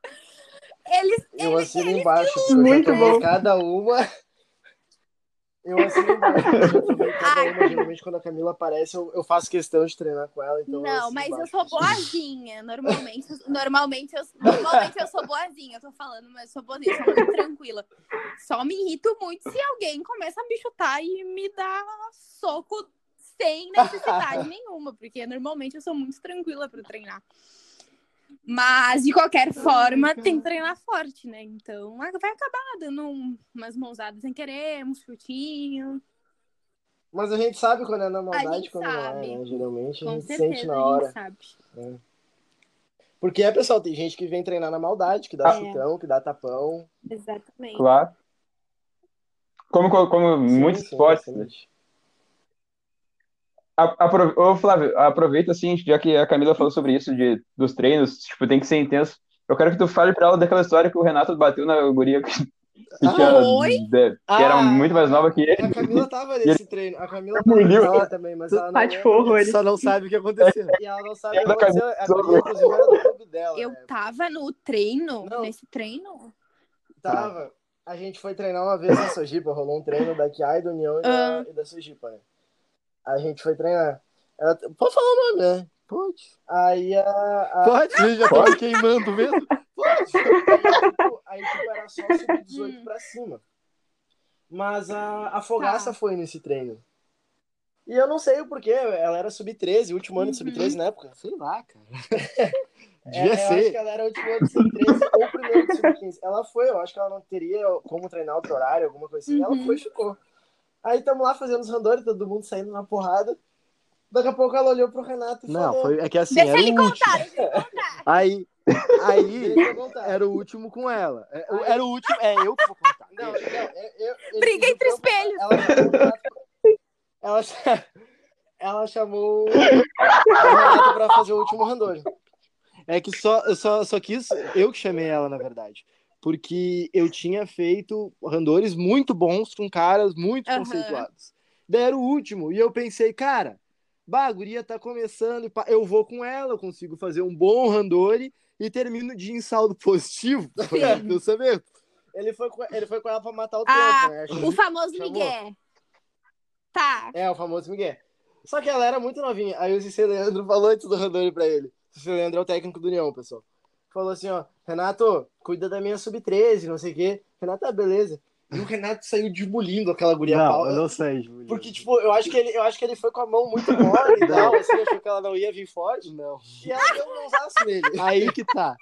S4: Eles,
S5: eu
S4: eles,
S5: assino
S4: eles
S5: embaixo,
S3: muito bom.
S5: cada uma eu assino embaixo, cada uma, geralmente quando a Camila aparece, eu, eu, faço questão de treinar com ela. Então
S4: não,
S5: eu
S4: mas
S5: embaixo.
S4: eu sou boazinha. Normalmente, normalmente, eu, normalmente eu sou boazinha, eu tô falando, mas eu sou boazinha, eu sou muito tranquila. Só me irrito muito se alguém começa a me chutar e me dá soco sem necessidade nenhuma, porque normalmente eu sou muito tranquila para treinar. Mas, de qualquer forma, tem que treinar forte, né? Então, vai acabar dando umas mãozadas sem querer, uns chutinhos.
S5: Mas a gente sabe quando é na maldade quando sabe. não é, né? Geralmente a gente certeza, sente na hora. A gente sabe. É. Porque é, pessoal, tem gente que vem treinar na maldade, que dá é. chutão, que dá tapão.
S4: Exatamente.
S1: Claro. Como, como sim, muitos sim, esportes. Aprove... Ô, Flávio, aproveita assim, já que a Camila falou sobre isso, de, dos treinos, tipo, tem que ser intenso. Eu quero que tu fale pra ela daquela história que o Renato bateu na guria que, que,
S4: ah, tinha,
S1: de, que ah, era muito mais nova que ele.
S5: A Camila tava nesse ele... treino. A Camila tava também, mas ela não, só não sabe o que aconteceu. E ela não sabe o que aconteceu. A Camila, inclusive, era do clube dela.
S4: Eu né? tava no treino, não. nesse treino?
S5: Tava. A gente foi treinar uma vez na Sojipa, rolou um treino da Kiai, da União e da, uh. e da Sojipa, né? A gente foi treinar. Ela... Pode falar o nome, né? Pode. Aí a. a...
S2: Pode, você já pode queimando mesmo?
S5: Pode. Aí, tipo, aí, tipo, era só sub-18 hum. pra cima. Mas a, a Fogaça tá. foi nesse treino. E eu não sei o porquê, ela era sub-13, último ano de sub-13 uhum. na época.
S2: Sei lá, cara. [LAUGHS]
S5: Devia é, ser. Eu acho que ela era último ano de sub-13 ou primeiro de sub-15. Ela foi, eu acho que ela não teria como treinar outro horário, alguma coisa assim. Uhum. Ela foi e ficou. Aí estamos lá fazendo os randori, todo mundo saindo na porrada. Daqui a pouco ela olhou pro Renato e
S2: Não,
S5: falou...
S2: foi, é que assim,
S4: deixa
S2: era
S4: ele
S2: o
S4: contar,
S2: último. Deixa ele contar. [LAUGHS] Aí, aí era o último com ela. É, era o último, é eu que vou contar.
S5: Não, não, eu, eu,
S4: Briga entre espelhos.
S5: Ela, ela, ela chamou o Renato pra fazer o último randori.
S2: É que só, eu só, só quis, eu que chamei ela, na verdade porque eu tinha feito randores muito bons com caras muito uhum. conceituados. Daí era o último, e eu pensei, cara, bah, a guria tá começando, eu vou com ela, eu consigo fazer um bom randori e termino o dia em saldo positivo. [LAUGHS] Foi [LAUGHS] o pensamento.
S5: Ele foi, com, ele foi com ela pra matar o
S4: Ah,
S5: tempo, né? Acho
S4: O famoso
S5: Chamou.
S4: Miguel. Tá.
S5: É, o famoso Miguel. Só que ela era muito novinha. Aí o Cicê Leandro [LAUGHS] falou antes do Randori pra ele. O Cicê Leandro é o técnico do União, pessoal. Falou assim, ó, Renato, cuida da minha sub-13, não sei o quê. Renato, ah, beleza. E o Renato saiu desbulindo aquela guria.
S2: Não, eu não sei.
S5: Porque, tipo, eu acho, que ele, eu acho que ele foi com a mão muito mole e [LAUGHS] tal, assim, achou que ela não ia vir forte.
S2: Não.
S5: E ela deu um mãozaço nele.
S2: Aí que tá.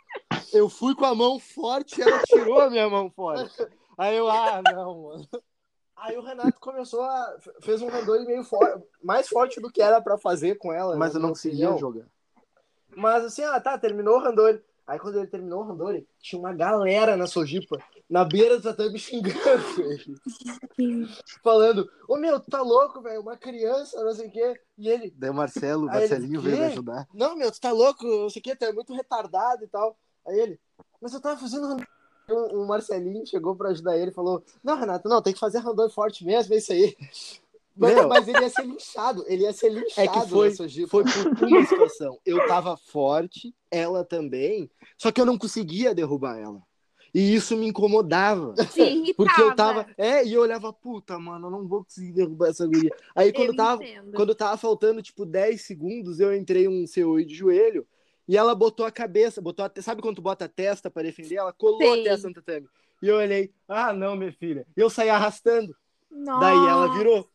S2: Eu fui com a mão forte e ela tirou a minha mão forte. Aí eu, ah, não, mano.
S5: Aí o Renato começou a... fez um Randori meio forte, mais forte do que era pra fazer com ela.
S2: Mas eu não conseguia jogar.
S5: Mas assim, ah, tá, terminou o Randori. Aí quando ele terminou o Randori, tinha uma galera na Sojipa, na beira do tatame [LAUGHS] xingando ele. Falando, ô meu, tu tá louco, velho? Uma criança, não sei o quê. E ele,
S2: Daí o Marcelo, o
S5: ele,
S2: Marcelinho veio me ajudar.
S5: não, meu, tu tá louco, não sei o quê, tu é muito retardado e tal. Aí ele, mas eu tava fazendo Randori. O o Marcelinho chegou pra ajudar ele e falou, não, Renato, não, tem que fazer Randori forte mesmo, é isso aí. Mas, ele ia ser linchado, ele ia ser linchado
S2: É que foi, foi por uma situação. Eu tava forte, ela também, só que eu não conseguia derrubar ela. E isso me incomodava.
S4: Irritava.
S2: Porque eu tava. É, e eu olhava, puta, mano, eu não vou conseguir derrubar essa guria. Aí quando
S4: Eu
S2: tava,
S4: entendo.
S2: quando tava faltando, tipo, 10 segundos, eu entrei um CO de joelho e ela botou a cabeça, botou a, sabe quando tu bota a testa pra defender? Ela colou
S4: Sei.
S2: a testa no tatame. E eu olhei, ah, não, minha filha. E eu saí arrastando.
S4: Nossa.
S2: Daí ela virou.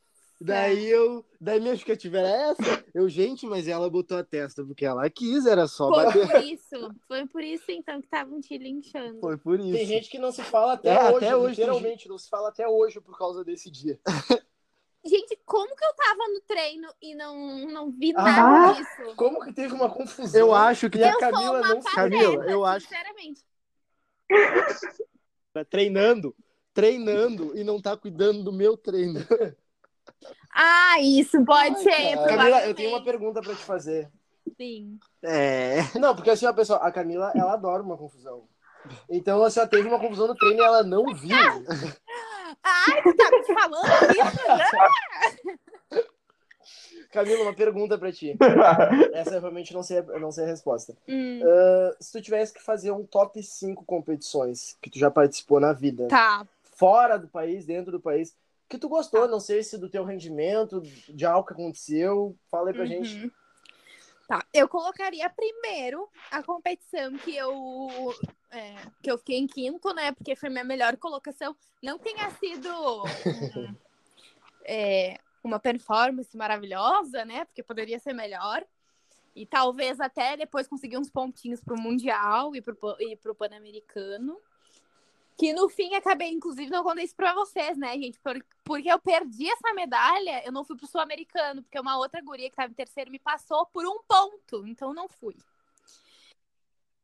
S2: Daí eu. Daí minha justificativa era essa. Eu, gente, mas ela botou a testa porque ela quis, era só
S4: Foi
S2: bater.
S4: por isso. Foi por isso, então, que estavam te linchando.
S2: Foi por isso.
S5: Tem gente que não se fala até
S2: É,
S5: hoje,
S2: até hoje
S5: literalmente, não se fala até hoje por causa desse dia.
S4: Gente, como que eu tava no treino e não, não vi
S5: Ah.
S4: nada disso?
S5: Como que teve uma confusão?
S2: Eu acho que
S5: E a
S4: eu sou
S5: Camila
S4: uma
S5: não se-
S2: Camila,
S4: pateta,
S2: eu acho-
S4: sinceramente.
S2: tá treinando, treinando e não tá cuidando do meu treino.
S4: Ah, isso pode
S5: Ai,
S4: ser.
S5: cara. Camila, eu tenho uma pergunta pra te fazer.
S4: Sim.
S2: É.
S5: Não, porque assim, a pessoa, a Camila, ela adora uma confusão. Então, assim, ela teve uma confusão no treino e ela não viu. [LAUGHS]
S4: Ai, tu tá me falando isso?
S5: Camila, uma pergunta pra ti. [LAUGHS] Essa eu realmente não sei, não sei a resposta.
S4: Hum,
S5: Ah, se tu tivesse que fazer um top 5 competições que tu já participou na vida,
S4: tá.
S5: fora do país, dentro do país, que tu gostou, não sei se do teu rendimento, de algo que aconteceu, fala aí pra gente.
S4: Uhum. Tá, eu colocaria primeiro a competição que eu é, que eu fiquei em quinto, né? Porque foi minha melhor colocação. Não tenha sido um, [LAUGHS] é, uma performance maravilhosa, né? Porque poderia ser melhor. E talvez até depois conseguir uns pontinhos pro Mundial e pro, e pro Pan-Americano. Que no fim acabei, inclusive, não contei isso pra vocês, né, gente? Por- porque eu perdi essa medalha, eu não fui pro Sul-Americano, porque uma outra guria que tava em terceiro me passou por um ponto, então não fui.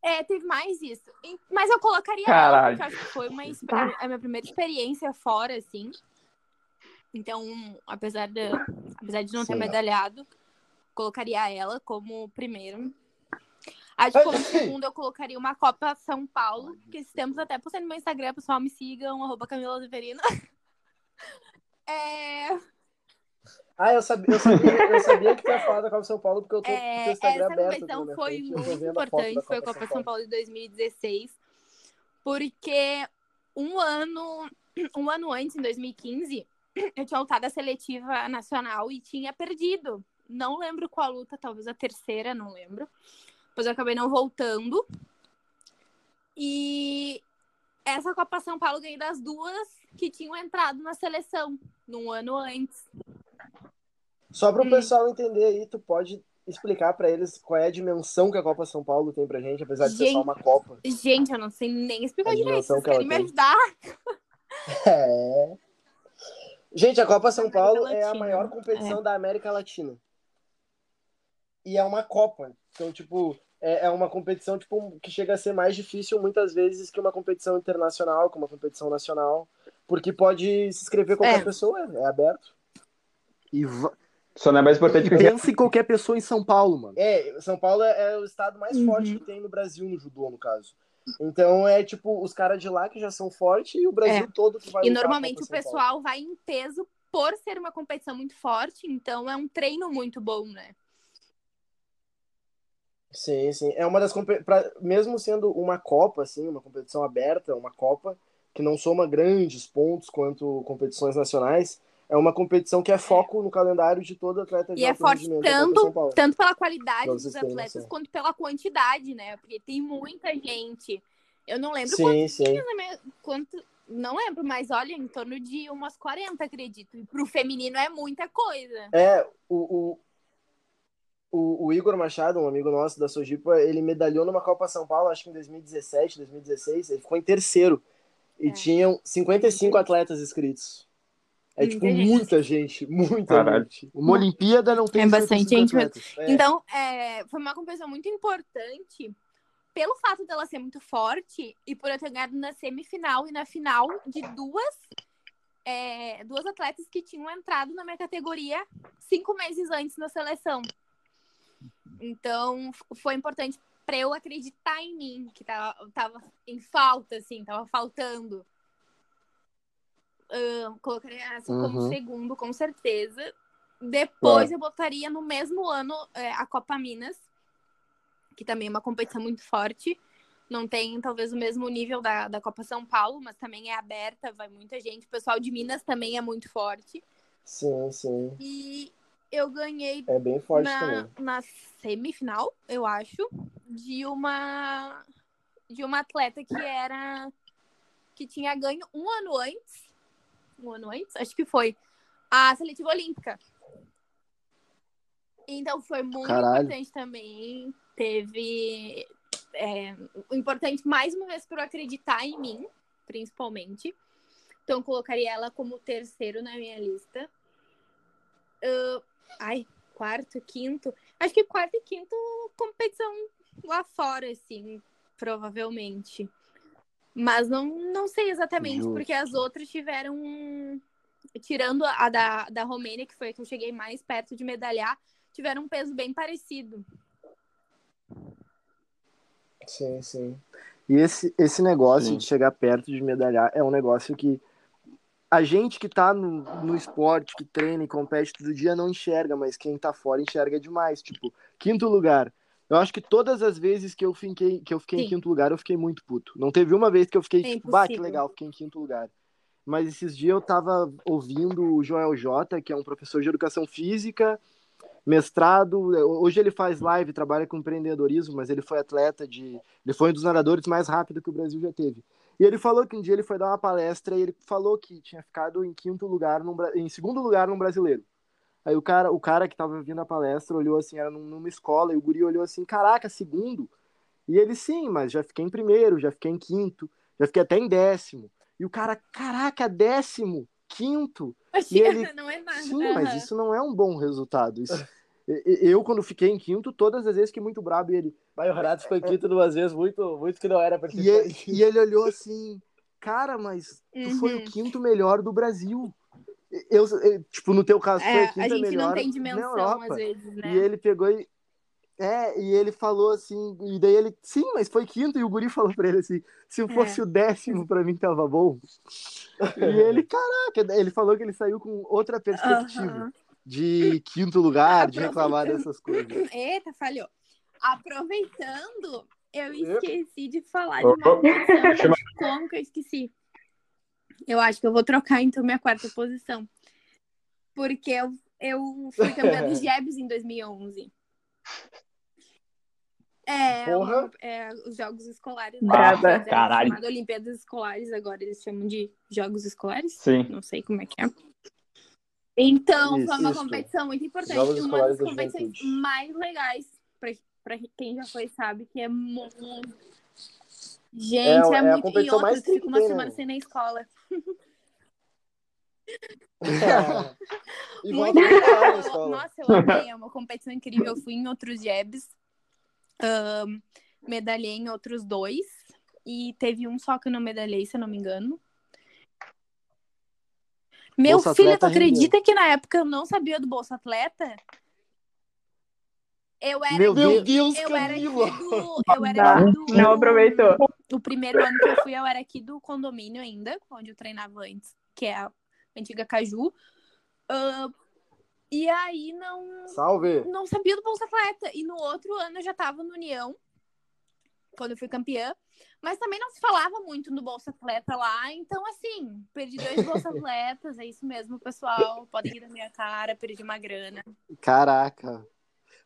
S4: É, teve mais isso. Mas eu colocaria ela, porque acho que foi uma, exp- a minha primeira experiência fora, assim. Então, apesar de, apesar de não ter
S5: Sim.
S4: medalhado, colocaria ela como primeiro. Acho que como segundo eu colocaria uma Copa São Paulo, que esses tempos até postei no meu Instagram, pessoal, me sigam, arroba Camila. [LAUGHS] É,
S5: Ah, eu sabia, eu sabia, eu sabia que tu ia falar da Copa São Paulo, porque eu tô com o
S4: é,
S5: Instagram
S4: essa
S5: aberto.
S4: competição
S5: na minha
S4: foi
S5: frente,
S4: muito importante, foi a Copa São Paulo de 2016, porque um ano, um ano antes, em 2015, [CLEARS THROAT] eu tinha lutado a seletiva nacional e tinha perdido. Não lembro qual luta, talvez a terceira, não lembro. Depois eu acabei não voltando. E essa Copa São Paulo eu ganhei das duas que tinham entrado na seleção num ano antes.
S5: Só para o
S4: Hum.
S5: pessoal entender aí, tu pode explicar para eles qual é a dimensão que a Copa São Paulo tem pra gente, apesar de ser só
S4: Gente.
S5: uma Copa.
S4: Gente, eu não sei nem explicar
S5: A
S4: direito. Vocês
S5: que
S4: querem me ajudar? [LAUGHS]
S5: É. Gente, a Copa São
S4: América
S5: Paulo é a maior competição da América Latina. E é uma Copa. Então, tipo, é, é uma competição tipo, que chega a ser mais difícil muitas vezes que uma competição internacional, que uma competição nacional. Porque pode se inscrever qualquer
S4: É.
S5: pessoa, é aberto.
S2: E, va-
S1: Só não é mais importante
S2: e
S1: que
S2: pensa em qualquer pessoa em São Paulo, mano.
S5: É, São Paulo é, é o estado mais
S4: Uhum.
S5: forte que tem no Brasil no judô, no caso. Então é tipo os caras de lá que já são fortes e o Brasil todo que vai
S4: E normalmente o pessoal vai em peso por ser uma competição muito forte, então é um treino muito bom, né?
S2: Sim, sim. É uma das pra- mesmo sendo uma Copa, assim, uma competição aberta, uma Copa que não soma grandes pontos quanto competições nacionais, é uma competição que é foco no calendário de todo atleta de
S4: E é forte
S2: Paulo.
S4: Tanto pela qualidade dos atletas quanto pela quantidade, né? Porque tem muita gente. Eu não lembro
S2: Sim, sim.
S4: quantos, né, quanto, não lembro, mas olha, em torno de umas 40, acredito. E pro feminino é muita coisa.
S2: É, o, o, o, o Igor Machado, um amigo nosso da Sojipa, ele medalhou numa Copa São Paulo, acho que em 2017, 2016, ele ficou em terceiro. E
S4: É.
S2: tinham 55 atletas inscritos. É
S4: Muita
S2: tipo
S4: gente.
S2: muita gente, muita
S1: Caralho.
S2: gente. Uma Olimpíada não tem
S4: É bastante
S2: 55
S4: gente.
S2: É.
S4: Então, é, foi uma competição muito importante pelo fato dela ser muito forte e por eu ter ganhado na semifinal e na final de duas, é, duas atletas que tinham entrado na minha categoria cinco meses antes na seleção. Então, foi importante para eu acreditar em mim, que tava, tava em falta, assim, tava faltando. Ahn, colocaria como
S2: Uhum.
S4: segundo, com certeza. Depois eu botaria no mesmo ano é, a Copa Minas, que também é uma competição muito forte. Não tem talvez o mesmo nível da, da Copa São Paulo, mas também é aberta, vai muita gente. O pessoal de Minas também é muito forte.
S2: Sim, sim.
S4: E eu ganhei
S2: É bem forte
S4: na,
S2: também.
S4: na semifinal, eu acho, de uma de uma atleta que era que tinha ganho um ano antes, um ano antes, acho que foi a seletiva olímpica. Então foi muito
S2: Caralho.
S4: importante também. Teve é, o importante mais uma vez por eu acreditar em mim, principalmente. Então eu colocaria ela como terceiro na minha lista. Ah, ai, quarto, quinto. Acho que quarto e quinto competição lá fora, assim, provavelmente. Mas não, não sei exatamente,
S2: Justo.
S4: porque as outras tiveram. um- Tirando a da, da Romênia, que foi a que eu cheguei mais perto de medalhar, tiveram um peso bem parecido.
S2: Sim, sim. E esse, esse negócio
S1: Sim.
S2: de chegar perto de medalhar é um negócio que a gente que tá no, no esporte, que treina e compete todo dia, não enxerga, mas quem tá fora enxerga demais. Tipo, quinto lugar. Eu acho que todas as vezes que eu fiquei, que eu fiquei em quinto lugar, eu fiquei muito puto. Não teve uma vez que eu fiquei,
S4: É
S2: tipo, bah, que legal, fiquei em quinto lugar. Mas esses dias eu tava ouvindo o Joel Jota, que é um professor de educação física, mestrado. Hoje ele faz live, trabalha com empreendedorismo, mas ele foi atleta de. Ele foi um dos nadadores mais rápidos que o Brasil já teve. E ele falou que um dia ele foi dar uma palestra e ele falou que tinha ficado em quinto lugar, num, em segundo lugar num brasileiro. Aí o cara, o cara que tava vindo a palestra olhou assim, era num- numa escola, e o guri olhou assim, caraca, segundo? E ele, sim, mas já fiquei em primeiro, já fiquei em quinto, já fiquei até em décimo. E o cara, caraca, décimo, quinto. E [LAUGHS] ele-
S4: não é nada.
S2: Sim, mas isso não é um bom resultado. Isso- Eu, quando fiquei em quinto, todas as vezes que muito brabo, ele,
S5: Vai, o Renato ficou em quinto duas vezes, muito, muito que não era pra
S2: e ele, e ele olhou assim, cara, mas tu foi o
S4: Uhum.
S2: quinto melhor do Brasil. Eu, eu- tipo, no teu caso, foi
S4: É,
S2: o quinto
S4: a gente
S2: melhor
S4: não tem dimensão, às vezes, né?
S2: E ele pegou e. É, e ele falou assim, e daí ele, sim, mas foi quinto, e o Guri falou pra ele assim, se fosse o décimo, pra mim tava bom. E ele, caraca, ele falou que ele saiu com outra perspectiva de quinto lugar, de reclamar dessas coisas.
S4: Eita, falhou. Aproveitando, eu esqueci de falar de uma posição. Como que eu esqueci? Eu acho que eu vou trocar, então, minha quarta posição. Porque eu, eu fui campeã dos [LAUGHS] Jebs em 2011. É, uma- é, os Jogos Escolares. Né? Era
S1: Caralho.
S4: chamado Olimpíadas Escolares, agora eles chamam de Jogos Escolares.
S1: Sim.
S4: Não sei como é que é. Então,
S2: Isso,
S4: foi uma
S2: isso.
S4: competição muito importante.
S2: Jogos
S4: uma das
S2: da
S4: competições mais legais. Pra, quem já foi, sabe que é muito. Gente,
S2: É,
S4: é,
S2: é a
S4: muito. E outra,
S2: mais
S4: tu fica uma
S2: tem, né?
S4: semana sem ir na escola. [LAUGHS]
S2: E
S4: Muito legal. Nossa, eu amei. É uma competição incrível. Eu fui em outros jabs. ahn, medalhei em outros dois. E teve um só que eu não medalhei, se eu não me engano. Meu
S2: Bolsa
S4: filho, tu
S2: Atleta rendeu.
S4: acredita que na época eu não sabia do Bolsa Atleta? Eu era
S2: Meu
S4: aqui-
S2: Deus,
S4: eu era aqui
S2: Camila!
S4: do. Eu era aqui do.
S3: não aproveitou.
S4: O primeiro ano que eu fui, eu era aqui do condomínio ainda, onde eu treinava antes, que é a antiga Caju. Ah, e aí não,
S5: Salve!
S4: não sabia do Bolsa Atleta. E no outro ano eu já tava no União, quando eu fui campeã. Mas também não se falava muito no Bolsa Atleta lá. Então, assim, perdi dois Bolsa Atletas. É isso mesmo, pessoal. Podem ir na minha cara, perdi uma grana.
S5: Caraca.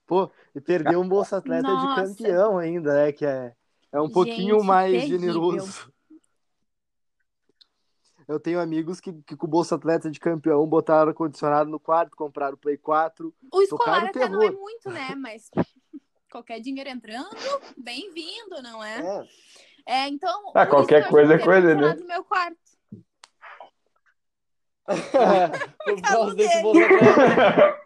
S5: Pô, e perdeu um Bolsa Atleta
S4: Nossa.
S5: de campeão ainda, né? Que é, é um
S4: Gente,
S5: pouquinho mais
S4: terrível.
S5: generoso. [LAUGHS] Eu tenho amigos que, que com o Bolsa Atleta de campeão botaram ar-condicionado no quarto, compraram o Play 4.
S4: O escolar até não é muito, né? Mas [LAUGHS] qualquer dinheiro entrando, bem-vindo, não é?
S5: É.
S4: É, então.
S1: Ah,
S4: por
S1: qualquer coisa é coisa, né?
S4: no meu quarto. [LAUGHS]
S5: Por causa desse. Bolsa Atleta.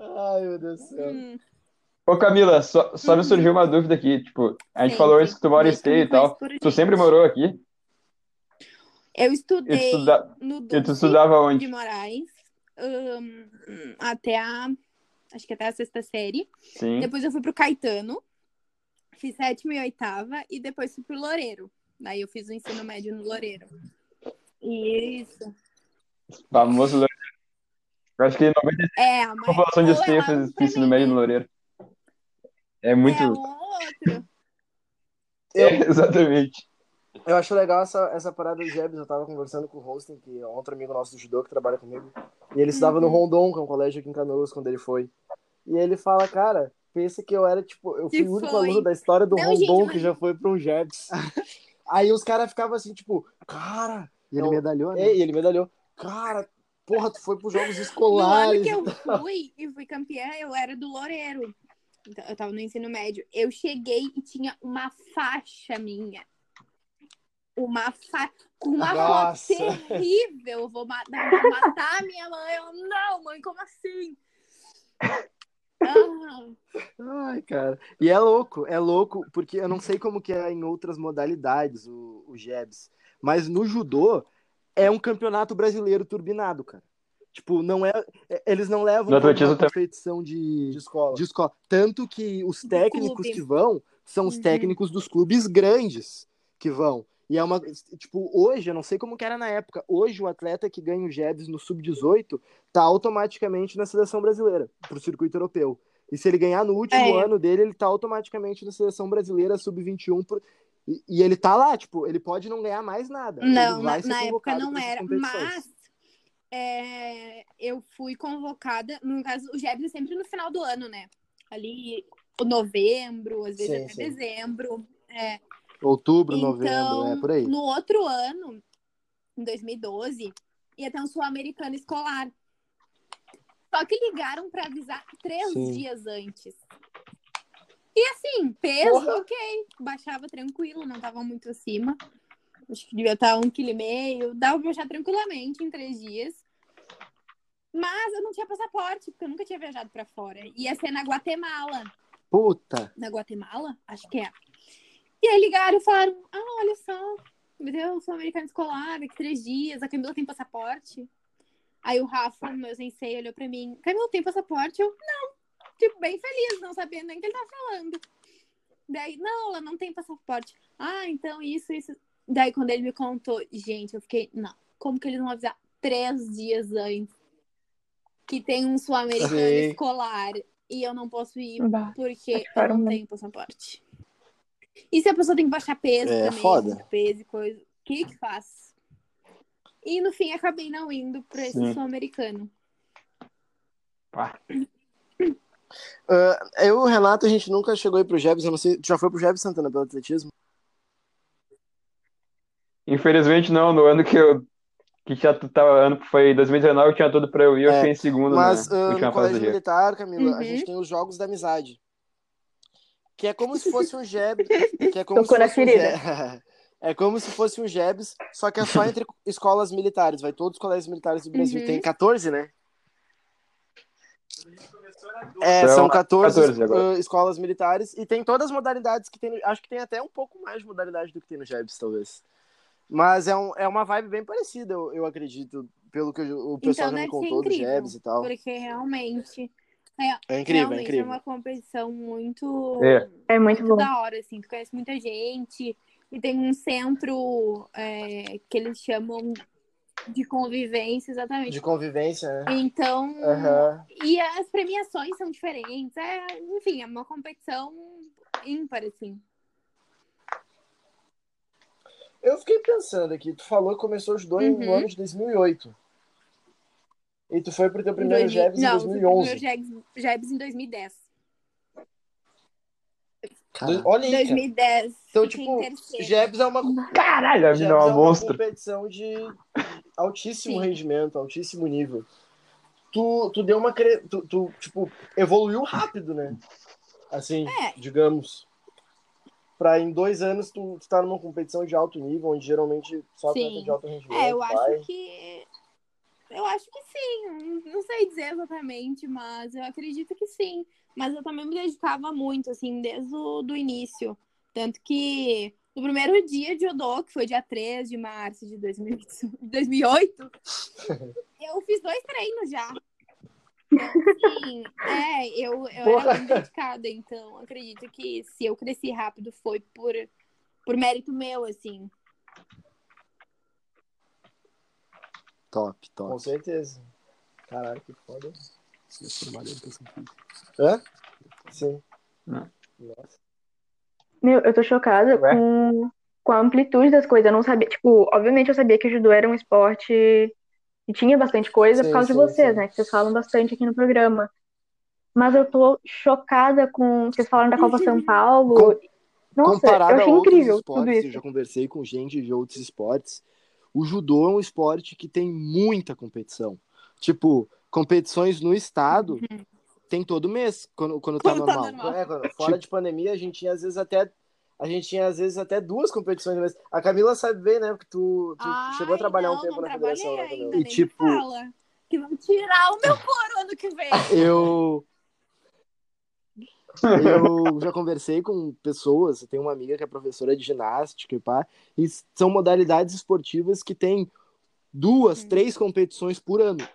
S5: Ai, meu Deus do céu.
S4: Hum,
S1: Ô Camila, só, só me
S4: Uhum.
S1: surgiu uma dúvida aqui. Tipo, a gente
S4: Sempre.
S1: falou antes que tu mora em esteio e tal. Tu sempre morou aqui?
S4: Eu
S1: E tu,
S4: estudei
S1: estuda...
S4: no
S1: e tu estudava
S4: de
S1: onde?
S4: Moraes hum, até a. Acho que até a sexta série.
S1: Sim.
S4: Depois eu fui pro Caetano, fiz sétima e oitava, e depois fui pro Loureiro. Daí eu fiz o ensino médio no Loureiro. Isso.
S1: Famoso Loureiro. Eu acho que 90%
S4: É,
S1: da população de
S4: ou
S1: esteio
S4: ela
S1: fez ensino
S4: mim,
S1: médio
S4: né?
S1: no Loureiro. É muito.
S4: É um ou outro. [LAUGHS]
S1: É, exatamente.
S5: Eu acho legal essa, essa parada do Jebs. Eu tava conversando com o Hosting, que é outro amigo nosso do judô que trabalha comigo. E ele estudava no
S4: Uhum.
S5: Rondon, que é um colégio aqui em Canoas, quando ele foi. E ele fala, cara, pensa que eu era, tipo, eu fui
S4: Que
S5: o único aluno da história do
S4: Não,
S5: Rondon
S4: gente,
S5: que
S4: mas-
S5: já foi pra um Jebs. [LAUGHS] Aí os caras ficavam assim, tipo, cara.
S2: E ele
S5: eu-
S2: medalhou, né?
S5: É, e ele medalhou. Cara, porra, tu foi pros Jogos
S4: No ano
S5: Escolares.
S4: que eu fui e fui campeã, eu era do Loureiro. Então, eu tava no ensino médio. Eu cheguei e tinha uma faixa minha. Uma faixa. Com uma
S5: Nossa.
S4: foto terrível. Eu vou matar, vou matar minha mãe. Eu, não, mãe, como assim? Ah,
S5: Ai, cara. E é louco, é louco, porque eu não sei como que é em outras modalidades o, o Jebs, mas no judô é um campeonato brasileiro turbinado, cara. Tipo, não é. é- Eles não levam uma competição de,
S2: De escola.
S5: de escola. Tanto que os técnicos que vão são os
S4: Uhum.
S5: técnicos dos clubes grandes que vão. E é uma. Tipo, hoje, eu não sei como que era na época. Hoje, o atleta que ganha o Jebs no Sub-18 tá automaticamente na seleção brasileira, pro circuito europeu. E se ele ganhar no último
S4: É.
S5: ano dele, ele tá automaticamente na seleção brasileira Sub-21. Por... E, e ele tá lá, tipo, ele pode não ganhar mais nada.
S4: Não, na, na época não era, mas é, eu fui convocada, no caso, o Jebs é sempre no final do ano, né? Ali, novembro, às vezes
S5: Sim,
S4: até
S5: sim.
S4: dezembro. É.
S5: Outubro,
S4: Então,
S5: novembro, é por aí.
S4: no outro ano, em 2012, ia ter um sul-americano escolar. Só que ligaram pra avisar três
S5: Sim.
S4: dias antes. E assim, peso,
S5: Porra.
S4: ok. Baixava tranquilo, não tava muito acima. Acho que devia estar um quilo e meio. Dava pra baixar tranquilamente em três dias. Mas eu não tinha passaporte, porque eu nunca tinha viajado pra fora. Ia ser na Guatemala
S5: Puta.
S4: na Guatemala, acho que é. E aí ligaram e falaram: Ah, olha só, meu Deus, sou americano escolar, daqui três dias, a Camila tem passaporte. Aí o Rafa, meu sensei, olhou pra mim: Camila tem passaporte? Eu, não. Tipo, bem feliz, não sabendo nem o que ele tava falando. Daí, não, ela não tem passaporte. Ah, então isso, isso. Daí, quando ele me contou, gente, eu fiquei: Não, como que eles vão avisar três dias antes que tem um sul-americano escolar e eu não posso ir
S3: Bah.
S4: porque eu não tenho passaporte. E se a pessoa tem que baixar peso
S5: É,
S4: também,
S5: foda.
S4: peso e coisa, o que que faz? E no fim acabei não indo pra esse sul-americano.
S5: Ah, eu e o Renato, a gente nunca chegou aí pro Jebs, eu não sei. Tu já foi pro Jebs Santana pelo atletismo?
S1: Infelizmente não, no ano que eu que já tava ano foi 2019, tinha tudo pra eu ir, eu
S5: É,
S1: fiquei em segundo
S5: Mas
S1: na
S5: ah,
S1: última
S5: no colégio militar, Camila, a
S4: Uhum.
S5: gente tem os Jogos da Amizade. Que é como se fosse um Jebs. Que é [LAUGHS] como
S3: Tocou
S5: se fosse um
S3: ferida.
S5: Je- [LAUGHS] É como se fosse um Jebs, só que é só [LAUGHS] entre escolas militares. Vai todos os colégios militares do Brasil.
S4: Uhum.
S5: Tem 14, né? É,
S1: São
S5: são 14,
S1: 14 agora.
S5: ah, escolas militares e tem todas as modalidades que tem. no- Acho que tem até um pouco mais de modalidade do que tem no Jebs, talvez. Mas é, um, é uma vibe bem parecida, eu, eu acredito, pelo que o pessoal
S4: Então
S5: já me contou do
S4: incrível,
S5: Jebs e tal.
S4: Porque realmente,
S5: É incrível, é
S4: realmente é
S5: incrível.
S4: uma competição muito,
S1: É.
S3: É muito bom.
S4: da hora, assim. Tu conhece muita gente e tem um centro é, que eles chamam De convivência, exatamente.
S5: De convivência, né?
S4: Então,
S5: Aham.
S4: e as premiações são diferentes. É, enfim, é uma competição ímpar, assim.
S5: Eu fiquei pensando aqui, tu falou que começou o judô no
S4: Uhum.
S5: ano de 2008. E tu foi pro teu primeiro
S4: Dois
S5: Jebs em
S4: Não,
S5: 2011.
S4: meu Jebs, Jebs em 2010.
S5: Do- Olha aí, cara.
S4: 2010.
S5: Então, tipo,
S4: terceiro.
S5: Jebs é uma,
S1: Caralho, a mina é
S5: é
S1: uma
S5: uma
S1: monstro.
S5: competição de altíssimo
S4: Sim.
S5: rendimento, altíssimo nível. Tu, tu deu uma. cre- Tu, tu, tipo, evoluiu rápido, né? Assim,
S4: É.
S5: digamos. Pra em dois anos tu, tu tá numa competição de alto nível, onde geralmente só atleta de alto rendimento.
S4: É, eu
S5: vai.
S4: acho que. Eu acho que sim. Não sei dizer exatamente, mas eu acredito que sim. Mas eu também me dedicava muito, assim, desde o do início. Tanto que no primeiro dia de judô, que foi dia 3 de março de 2000 2008, [LAUGHS] eu fiz dois treinos já. Assim, é, eu, eu
S5: Porra.
S4: era muito dedicada, então acredito que se eu cresci rápido foi por, por mérito meu, assim.
S2: Top,
S5: Com
S2: top.
S5: certeza. Caralho, que foda. Hã? Sim.
S1: Não.
S5: Nossa.
S3: Meu, eu tô chocada
S1: Ué?
S3: com, com a amplitude das coisas. Eu não sabia, tipo, obviamente eu sabia que o judô era um esporte que tinha bastante coisa
S5: Sim,
S3: por causa
S5: sim,
S3: de vocês,
S5: sim.
S3: né? Que vocês falam bastante aqui no programa. Mas eu tô chocada com. Vocês falaram da Copa São Paulo. Nossa,
S2: Comparado
S3: eu achei incrível
S2: esportes,
S3: tudo
S2: eu
S3: isso.
S2: já conversei com gente de outros esportes. O judô é um esporte que tem muita competição. Tipo, competições no estado tem todo mês, quando, quando tá
S4: Quando tá
S2: normal.
S4: normal.
S5: É, quando- fora de pandemia, a gente tinha às vezes até. A gente tinha às vezes até duas competições no mês. A Camila sabe bem, né? Porque tu, tu
S4: Ai,
S5: chegou a trabalhar um
S4: não,
S5: tempo
S4: não
S5: na federação, né, Camila?
S2: E tipo-
S4: fala. Que vão tirar o meu couro ano que vem. [LAUGHS]
S2: Eu, eu já conversei com pessoas, eu tenho uma amiga que é professora de ginástica e pá, e são modalidades esportivas que tem duas,
S4: Uhum.
S2: três competições por ano.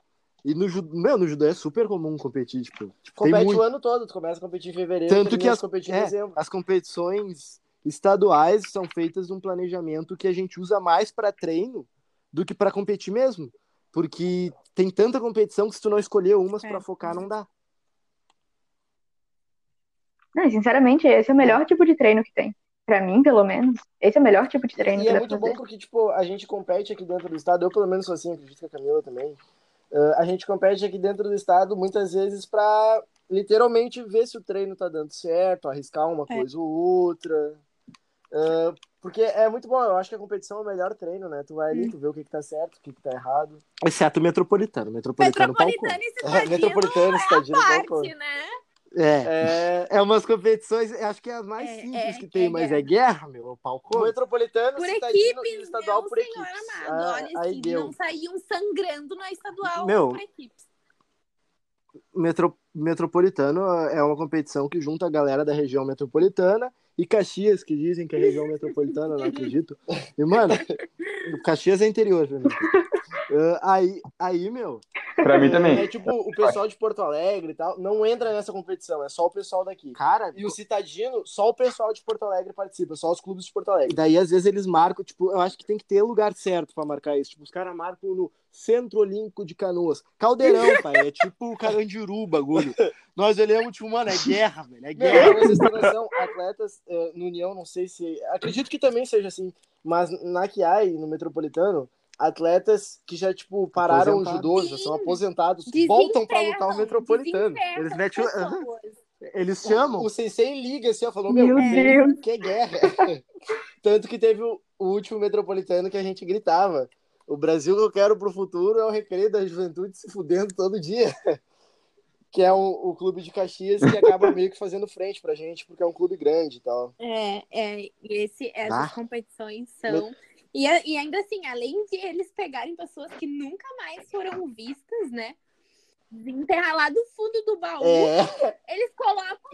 S2: E no judô, meu, no judô é super comum competir, tipo, tipo, tem
S5: Compete
S2: muito.
S5: o ano todo, tu começa a competir em fevereiro,
S2: Tanto que as,
S5: de
S2: é,
S5: dezembro.
S2: as competições estaduais são feitas num planejamento que a gente usa mais para treino do que para competir mesmo. Porque tem tanta competição que se tu não escolher umas
S4: É.
S2: para focar, não dá.
S3: Não, sinceramente, esse é o melhor tipo de treino que tem. Pra mim, pelo menos. Esse é o melhor tipo de treino
S5: E
S3: que
S5: é muito
S3: fazer.
S5: bom porque, tipo, a gente compete aqui dentro do estado, eu pelo menos sou assim, acredito que a Camila também. Ah, a gente compete aqui dentro do estado muitas vezes pra literalmente ver se o treino tá dando certo, arriscar uma
S4: É.
S5: coisa ou outra. Ah, porque é muito bom, eu acho que a competição é o melhor treino, né? Tu vai ali, tu vê o que, que tá certo, o que, que tá errado.
S2: Exceto o metropolitano. Metropolitano,
S4: Metropolitano e
S5: É, metropolitano, estadinho,
S4: parte, né?
S2: É.
S5: É,
S2: É umas competições, acho que é as mais
S4: É,
S2: simples
S4: é,
S2: que tem,
S4: é
S2: mas
S4: guerra.
S2: é guerra, meu. O pau
S5: o
S2: come.
S5: metropolitano,
S4: Por
S5: e o
S4: equipes,
S5: estadual
S4: meu
S5: por
S4: senhor
S5: equipes.
S4: amado.
S5: Ah,
S4: Olha,
S5: aí
S4: assim,
S5: deu.
S4: não saíam sangrando na estadual
S2: Meu,
S4: por equipes.
S2: Metro, metropolitano é uma competição que junta a galera da região metropolitana e Caxias, que dizem que é região metropolitana, não acredito. E, mano, Caxias é interior pra mim. Ah, aí, aí, meu,
S1: Pra mim também.
S5: É tipo, o pessoal de Porto Alegre e tal, não entra nessa competição, é só o pessoal daqui.
S2: cara,
S5: E o Citadino, só o pessoal de Porto Alegre participa, só os clubes de Porto
S2: E
S5: Alegre.
S2: daí, às vezes, eles marcam, tipo, eu acho que tem que ter lugar certo pra marcar isso. Tipo, os caras marcam no Centro Olímpico de Canoas. Caldeirão, [LAUGHS] pai. É tipo o Carandiru, o bagulho. Nós olhamos, tipo, mano, é guerra, velho. É guerra.
S5: noção, atletas eh, no União, não sei se. Acredito que também seja assim, mas na Kiai, no Metropolitano, atletas que já, tipo, pararam o judô, já são aposentados, voltam pra lutar o Metropolitano.
S2: Eles metem o-. Eles chamam.
S5: O, o sensei liga assim, ó, falou, meu,
S3: Meu Deus.
S5: que guerra. [LAUGHS] Tanto que teve o, o último metropolitano que a gente gritava. O Brasil que eu quero pro futuro é o recreio da juventude se fudendo todo dia. [LAUGHS] Que é o, o clube de Caxias que acaba meio que fazendo frente pra gente, porque é um clube grande e tal.
S4: É, é, e esse, essas
S2: Ah.
S4: competições são. E, e ainda assim, além de eles pegarem pessoas que nunca mais foram vistas, né? Enterrar lá do fundo do baú,
S5: É,
S4: eles colocam.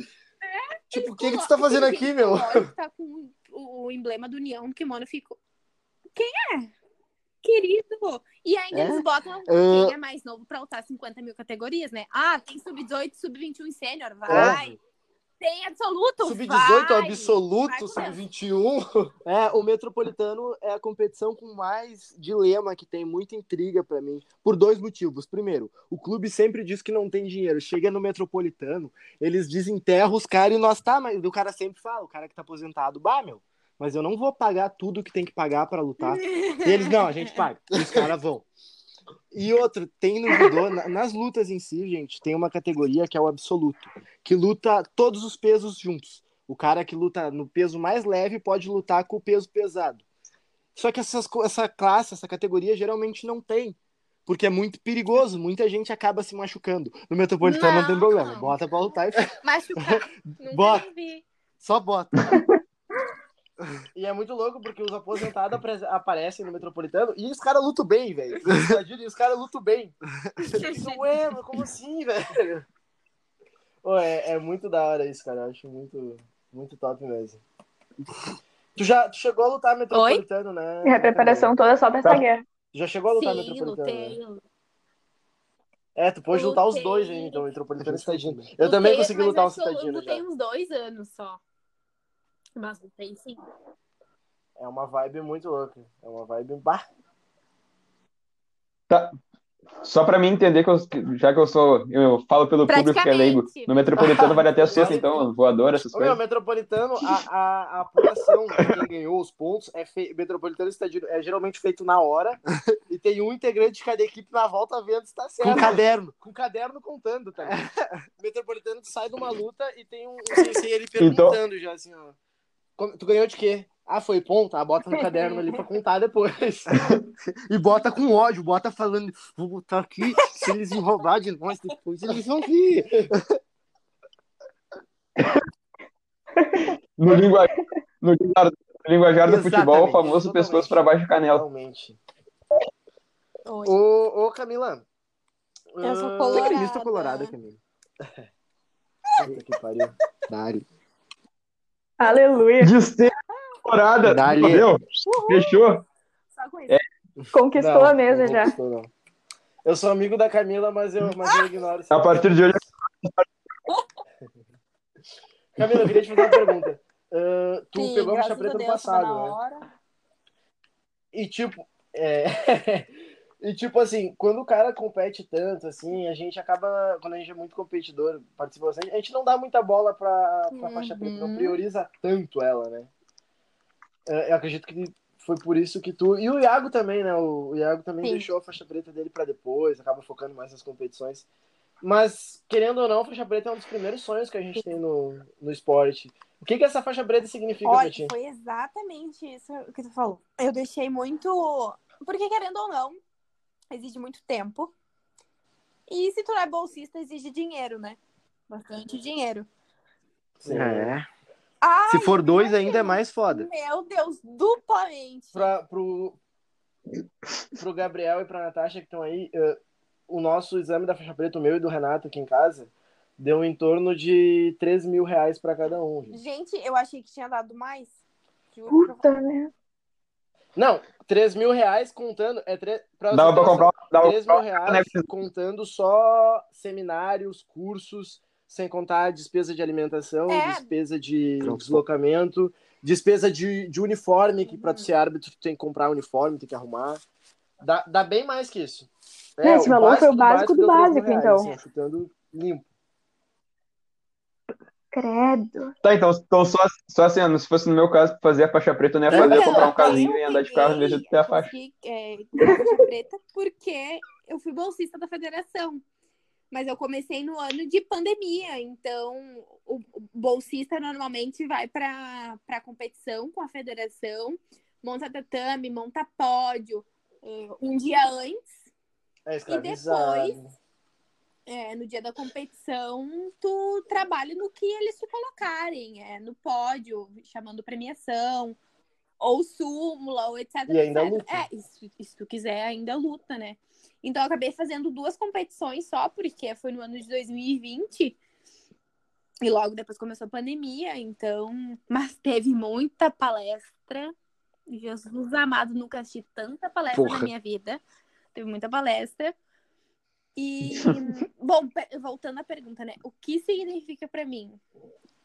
S5: tipo, o que, que tu
S4: colocam-
S5: tá fazendo aqui, meu?
S4: que Tá com o, o emblema do União no kimono ficou. Quem é? Querido! E ainda
S2: É?
S4: eles botam
S2: Ah.
S4: quem é mais novo pra lutar 50 mil categorias, né? Ah, tem sub-18, sub-21 e sênior, vai! Tem absoluto?
S5: Sub-18
S4: vai.
S5: absoluto,
S4: vai
S5: sub-21. É, o Metropolitano é a competição com mais dilema, que tem muita intriga pra mim, por dois motivos. Primeiro, o clube sempre diz que não tem dinheiro. Chega no Metropolitano, eles desenterram os caras e nós tá, mas o cara sempre fala, o cara que tá aposentado, bah, meu, mas eu não vou pagar tudo que tem que pagar pra lutar. E eles, não, a gente paga. E os caras vão. E outro, tem no judô, na- nas lutas em si, gente, tem uma categoria que é o absoluto, que luta todos os pesos juntos. O cara que luta no peso mais leve pode lutar com o peso pesado. Só que essas, essa classe, essa categoria geralmente não tem. Porque é muito perigoso, muita gente acaba se machucando. No Metropolitano não, tem
S4: Não.
S5: problema. Bota pra lutar e
S4: Machucar. [LAUGHS]
S5: Bota. só bota. E é muito louco porque os aposentados aparecem no Metropolitano e os caras lutam bem, velho. E os caras lutam bem. Isso, ué, mas como assim, velho? Pô, é, é muito da hora isso, cara. Eu acho muito, muito top mesmo. Tu já tu chegou a lutar Metropolitano, né?
S3: E a preparação toda só pra essa guerra.
S5: Tu já chegou a lutar
S4: Sim,
S5: Metropolitano? né?
S4: lutei.
S5: É, tu pode lutar os
S4: Lutei.
S5: dois aí, então, Metropolitano e Citadino. Eu
S4: Lutei,
S5: também consegui lutar o
S4: acho que eu
S5: Citadino já.
S4: lutei uns dois anos só. Mas lutei sim.
S5: É uma vibe muito louca. É uma vibe. Bah,
S1: Só pra mim entender, que eu- já que eu sou, eu falo pelo público que é leigo, no Metropolitano vale até soco, então, voador, essas
S5: Ô, meu,
S1: coisas.
S5: Metropolitano, a, a, a apuração de quem ganhou os pontos é fe... Metropolitano e Citadino é geralmente feito na hora e tem um integrante de cada equipe na volta vendo se tá certo.
S2: Com caderno.
S5: Com caderno contando, tá? [LAUGHS] Metropolitano sai de uma luta e tem um, um sensei ele perguntando já assim, ó. "Como- Tu ganhou de quê? Ah, foi ponto? Ah, bota no caderno ali pra contar depois. [LAUGHS]
S2: E bota com ódio, bota falando, vou botar aqui, se eles me roubar de nós depois, eles vão vir.
S1: No linguajar, no linguajar, no linguajar do futebol, o famoso
S5: totalmente.
S1: pescoço pra baixo de canela.
S5: Realmente. Ô, ô Camila.
S4: Eu sou
S5: ah,
S2: Você é
S4: colorada.
S2: colorada, Camila. [LAUGHS]
S5: Puta que pariu.
S2: Dário.
S3: Aleluia.
S1: De ser
S2: Dali.
S1: entendeu? Fechou?
S4: Só com isso.
S3: Conquistou
S5: Não,
S3: a mesa
S5: não
S3: já.
S5: não. Eu sou amigo da Camila, mas eu, mas eu ignoro.
S1: A partir de hoje, [LAUGHS]
S5: Camila, eu queria te fazer uma pergunta. Ah, tu
S4: Sim,
S5: pegou a faixa preta no passado, né?
S4: hora.
S5: E tipo, é... [LAUGHS] e tipo assim, quando o cara compete tanto, assim, a gente acaba, quando a gente é muito competidor, participa bastante, a gente não dá muita bola pra, pra faixa preta, não
S4: Uhum.
S5: prioriza tanto ela, né? É, Eu acredito que foi por isso que tu. E o Iago também, né? O Iago também
S4: Sim.
S5: deixou a faixa preta dele pra depois, acaba focando mais nas competições. Mas, querendo ou não, a faixa preta é um dos primeiros sonhos que a gente tem no, no esporte. O que, que essa faixa preta significa pra
S4: Olha,
S5: ti?
S4: foi exatamente isso que tu falou. Eu deixei muito. Porque, querendo ou não, exige muito tempo. E se tu não é bolsista, exige dinheiro, né? Bastante dinheiro.
S5: Sim.
S2: É.
S4: Ai,
S2: Se for dois, ainda é mais foda.
S4: Meu Deus, duplamente.
S5: Pra, pro, pro Gabriel e pra Natasha que estão aí, eh, o nosso exame da faixa preta, o meu e do Renato aqui em casa, deu em torno de 3 mil reais pra cada um. gente.
S4: Gente, eu achei que tinha dado mais. Juro
S3: Puta merda.
S5: Não, 3 mil reais contando. É tre... pra
S1: dava
S5: você
S1: pra comprar, dava
S5: 3
S1: pra
S5: mil reais
S1: né?
S5: contando só seminários, cursos, sem contar a despesa de alimentação,
S4: É.
S5: despesa de
S2: Transporte.
S5: deslocamento, despesa de, de uniforme, que pra tu ser árbitro tu tem que comprar uniforme, tem que arrumar. Dá, dá bem mais que isso.
S3: Não, esse valor foi o básico do
S5: 3 mil
S3: básico, então.
S5: assim, chutando limpo.
S3: Credo.
S1: Tá, então, então só, só assim, se fosse no meu caso, fazer a faixa preta, eu não ia fazer, eu comprar um casinho e andar de carro em vez de ter a faixa.
S4: Eu consegui, é, faixa preta porque eu fui bolsista da federação. Mas eu comecei no ano de pandemia, então o bolsista normalmente vai para a competição com a federação, monta tatame, monta pódio eh, um dia antes.
S5: É escravizado.
S4: depois- é, no dia da competição, tu trabalha no que eles te colocarem, é, no pódio, chamando premiação, ou súmula, ou etc.
S5: E ainda
S4: etc.
S5: luta.
S4: É, se, se tu quiser, ainda luta, né? Então, eu acabei fazendo duas competições só, porque foi no ano de 2020. E logo depois começou a pandemia, então. Mas teve muita palestra. Jesus amado, nunca assisti tanta palestra
S2: Porra.
S4: na minha vida. Teve muita palestra. E, [LAUGHS] bom, voltando à pergunta, né? O que significa pra mim?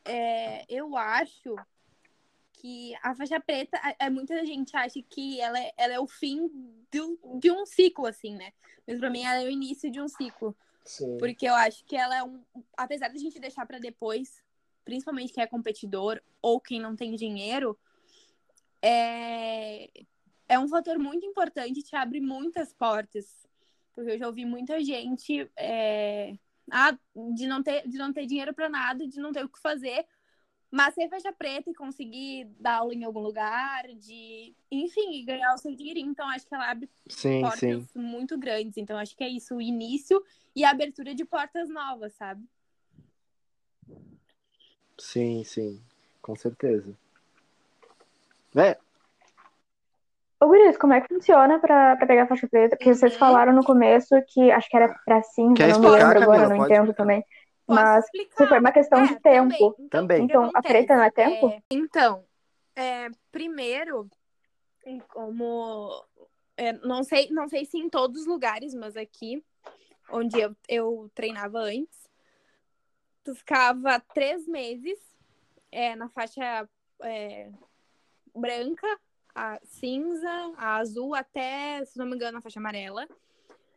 S4: é, eu acho que a faixa preta, é, muita gente acha que ela é, ela é o fim de, de um ciclo, assim, né? Mas pra mim ela é o início de um ciclo.
S5: Sim.
S4: Porque eu acho que ela é um. Apesar da gente deixar para depois, principalmente quem é competidor ou quem não tem dinheiro, é, é um fator muito importante, te abre muitas portas. Porque eu já ouvi muita gente é, ah, de, não ter, de não ter dinheiro para nada, de não ter o que fazer, mas ser faixa preta e conseguir dar aula em algum lugar, de, enfim, ganhar o seu dinheirinho. Então, acho que ela abre
S2: Sim,
S4: portas
S2: sim.
S4: muito grandes. Então, acho que é isso, o início e a abertura de portas novas, sabe?
S2: Sim, sim. Com certeza. É,
S3: Ô, Guris, como é que funciona pra, pra pegar a faixa preta? Porque vocês falaram no começo que acho que era pra cinza,
S2: Quer
S3: não me
S2: explicar,
S3: lembro agora,
S2: Camila?
S3: não
S2: Pode
S3: entendo
S2: explicar.
S3: também.
S4: Posso
S3: Mas
S4: explicar?
S3: se foi uma questão
S4: É,
S3: de tempo.
S4: Também.
S2: Também.
S4: o que
S3: Então, a preta não é tempo?
S4: É, então, é, primeiro, como é, não sei, não sei se em todos os lugares, mas aqui onde eu, eu treinava antes, tu ficava três meses é, na faixa é, branca, a cinza, a azul, até, se não me engano, a faixa amarela.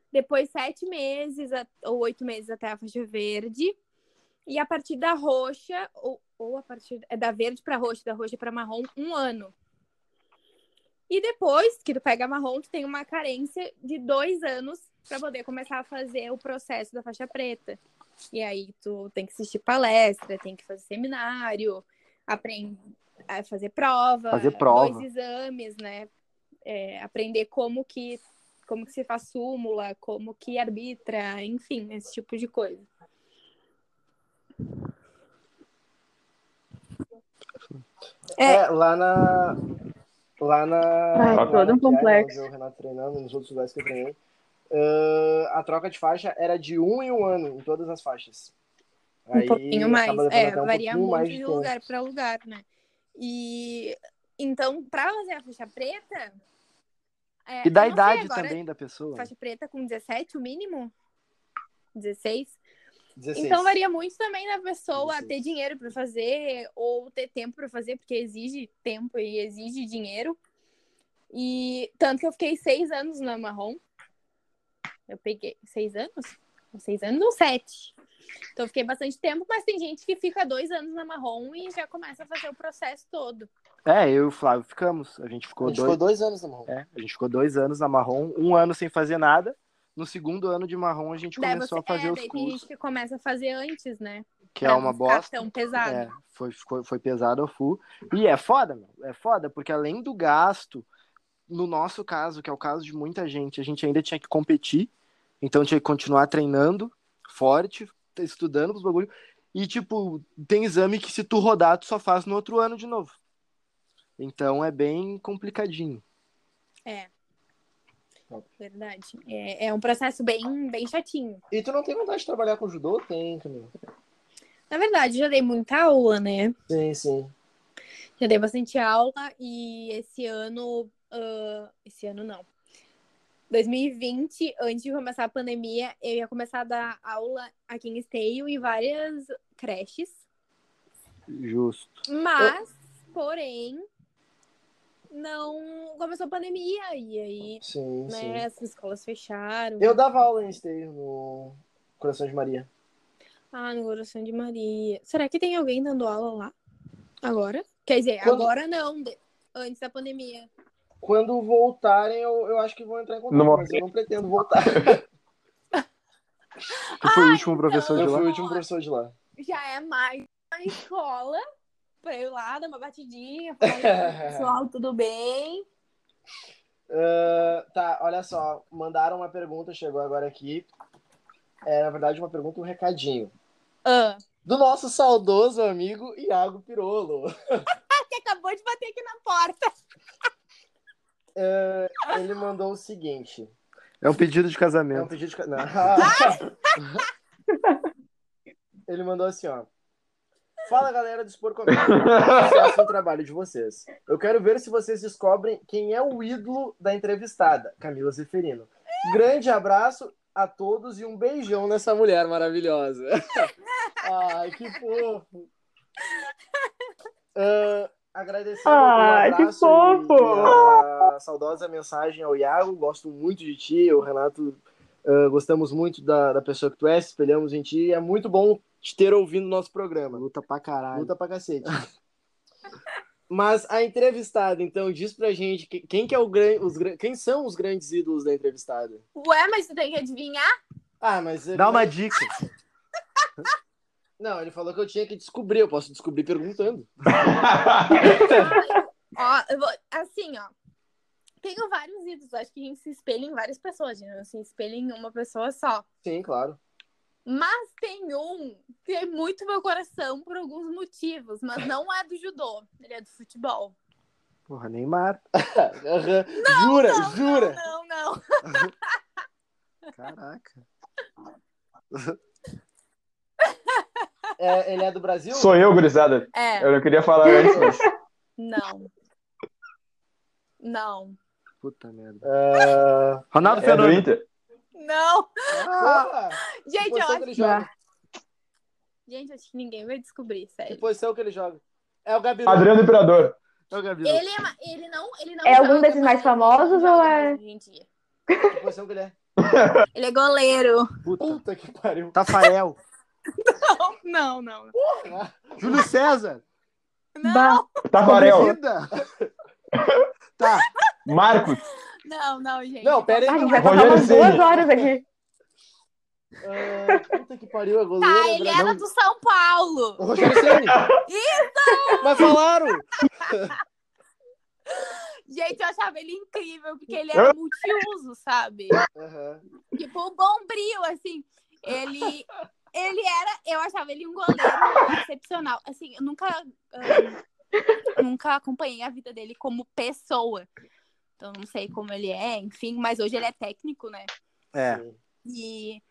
S4: Depois sete meses ou oito meses até a faixa verde. E a partir da roxa, ou, ou a partir é da verde para roxa, da roxa para marrom, um ano. E depois que tu pega marrom, tu tem uma carência de dois anos para poder começar a fazer o processo da faixa preta. E aí tu tem que assistir palestra, tem que fazer seminário, aprender a fazer prova,
S2: Fazer prova.
S4: dois exames, né? É, aprender como que como que se faz súmula, como que arbitra, enfim, esse tipo de coisa.
S5: É,
S4: É.
S5: lá na. Lá na.
S3: Ai,
S5: lá
S3: todo
S5: na
S3: um complexo.
S5: o Renato treinando, nos outros lugares que eu treinei. ah, a troca de faixa era de um em um ano, em todas as faixas.
S4: Um pouquinho mais. É,
S5: um
S4: varia muito
S5: mais
S4: de
S5: tempo.
S4: lugar para lugar, né? E então, para fazer a faixa preta. é,
S2: E da idade
S4: agora,
S2: também da pessoa.
S4: Faixa preta com 17, o mínimo? 16?
S5: 16.
S4: Então varia muito também da pessoa
S5: 16.
S4: ter dinheiro para fazer ou ter tempo para fazer, porque exige tempo e exige dinheiro. E tanto que eu fiquei seis anos na marrom. Eu peguei seis anos? Seis anos ou sete? Então eu fiquei bastante tempo, mas tem gente que fica dois anos na marrom e já começa a fazer o processo todo.
S2: É, eu e o Flávio ficamos. A gente
S5: A
S2: ficou
S5: gente
S2: dois.
S5: ficou dois anos na mão.
S2: É, a gente ficou dois anos na marrom, um ano sem fazer nada. No segundo ano de marrom, a gente
S4: Daí
S2: começou
S4: você,
S2: a fazer
S4: é,
S2: os
S4: daí tem
S2: cursos,
S4: gente que começa a fazer antes, né?
S2: que é
S4: Pra
S2: uma
S4: não ficar
S2: bosta.
S4: tão pesado.
S2: É, foi, ficou- foi pesado ao full. E é foda, meu. É foda, porque além do gasto, no nosso caso, que é o caso de muita gente, a gente ainda tinha que competir. Então tinha que continuar treinando forte, estudando os bagulho. E, tipo, tem exame que se tu rodar, tu só faz no outro ano de novo. Então é bem complicadinho.
S4: É. Verdade. É, é um processo bem, bem chatinho.
S5: E tu não tem vontade de trabalhar com judô? Tem, Camila.
S4: Na verdade, já dei muita aula, né?
S5: Sim, sim.
S4: Já dei bastante aula e esse ano. ah, esse ano não. 2020, antes de começar a pandemia, eu ia começar a dar aula aqui em Esteio e várias creches.
S2: Justo.
S4: Mas, porém, não começou a pandemia e aí,
S5: Sim,
S4: né,
S5: sim.
S4: as escolas fecharam.
S5: Eu dava aula em esteio no Coração de Maria.
S4: Ah, no Coração de Maria. Será que tem alguém dando aula lá? Agora? Quer dizer,
S5: Quando-
S4: agora não, antes da pandemia.
S5: Quando voltarem, eu, eu acho que vão entrar em contato,
S1: Não
S5: mas eu não pretendo voltar. [LAUGHS]
S2: Tu foi o último professor de
S5: Eu
S2: lá?
S5: fui o último professor de lá.
S4: Já é mais uma escola pra eu ir lá dar uma batidinha, falar, "Oi, pessoal, [LAUGHS] tudo bem?
S5: Ah, tá, olha só. Mandaram uma pergunta, chegou agora aqui. É, na verdade, uma pergunta um recadinho.
S4: Ah,
S5: Do nosso saudoso amigo Iago Pirolo. [LAUGHS]
S4: que acabou de bater aqui na porta.
S5: É, ele mandou o seguinte.
S2: É um pedido de
S5: É um
S2: casamento.
S5: pedido de. ca- Não. [LAUGHS] Ele mandou assim, ó. Fala galera do Expor Comédia. Sucesso no trabalho de vocês. Eu quero ver se vocês descobrem quem é o ídolo da entrevistada, Camila Zeferino. Grande abraço a todos e um beijão nessa mulher maravilhosa. [LAUGHS] Ai, que fofo. Ah, agradecendo
S3: Ai,
S5: um
S3: que
S5: abraço
S3: fofo!
S5: e a saudosa mensagem ao Iago. Gosto muito de ti, eu, Renato. ah, gostamos muito da, da pessoa que tu és, espelhamos em ti. É muito bom te ter ouvindo o nosso programa.
S2: Luta pra caralho.
S5: Luta pra cacete. [LAUGHS] Mas a entrevistada, então, diz pra gente que- quem, que é o gran- os, gran- quem são os grandes ídolos da entrevistada.
S4: Ué, mas tu tem que adivinhar?
S5: Ah, mas.
S2: Dá uma dica. [LAUGHS]
S5: Não, ele falou que eu tinha que descobrir, eu posso descobrir perguntando. [LAUGHS]
S4: Ó, eu vou, assim, ó. Tenho vários ídolos. Acho que a gente se espelha em várias pessoas. A gente não se espelha em uma pessoa só.
S5: Sim, claro.
S4: Mas tem um que é muito meu coração por alguns motivos. Mas não é do judô. Ele é do futebol.
S2: Porra, Neymar. [LAUGHS]
S5: Aham. jura, jura.
S4: Não, não.
S2: Caraca. [LAUGHS]
S5: É, ele é do Brasil?
S1: Sou eu, gurizada.
S4: É,
S1: Eu não queria falar antes, mas.
S4: não. Não.
S2: Puta merda.
S5: Ah,
S2: Ronaldo
S1: É do
S2: Fenômeno.
S1: Inter.
S4: Não.
S5: que
S4: Gente, eu
S5: que
S4: acho...
S5: ele joga?
S4: Gente, acho que ninguém vai descobrir,
S5: Que
S4: sério.
S5: posição que ele joga? É o Gabiru.
S1: Adriano Imperador.
S2: É o Gabriel.
S4: Ele, é ele não, ele não
S3: É algum desses mais famosos ou é-
S4: hoje em dia.
S5: Que posição que ele é?
S4: Ele é goleiro.
S2: Puta.
S5: Puta que pariu.
S2: Tafael.
S4: Não, não, não.
S2: Júlio César.
S3: Bah.
S1: Tafarel.
S2: Vida. Tá. [LAUGHS]
S1: Marcos.
S4: Não, não, gente.
S5: Não, pera aí.
S3: A gente vai passar umas duas horas aqui.
S5: Ah, puta que pariu, é goleiro.
S4: Tá, ele era do São Paulo.
S5: O Rogério Ceni.
S4: Isso!
S5: Mas falaram.
S4: Gente, eu achava ele incrível, porque ele era multiuso, sabe?
S5: Aham.
S4: Tipo, o bombril, assim. Ele. Ele era. Eu achava ele um goleiro excepcional. Assim, eu nunca. nunca acompanhei a vida dele como pessoa. Então, não sei como ele é, enfim. Mas hoje ele é técnico, né?
S2: É.
S4: E...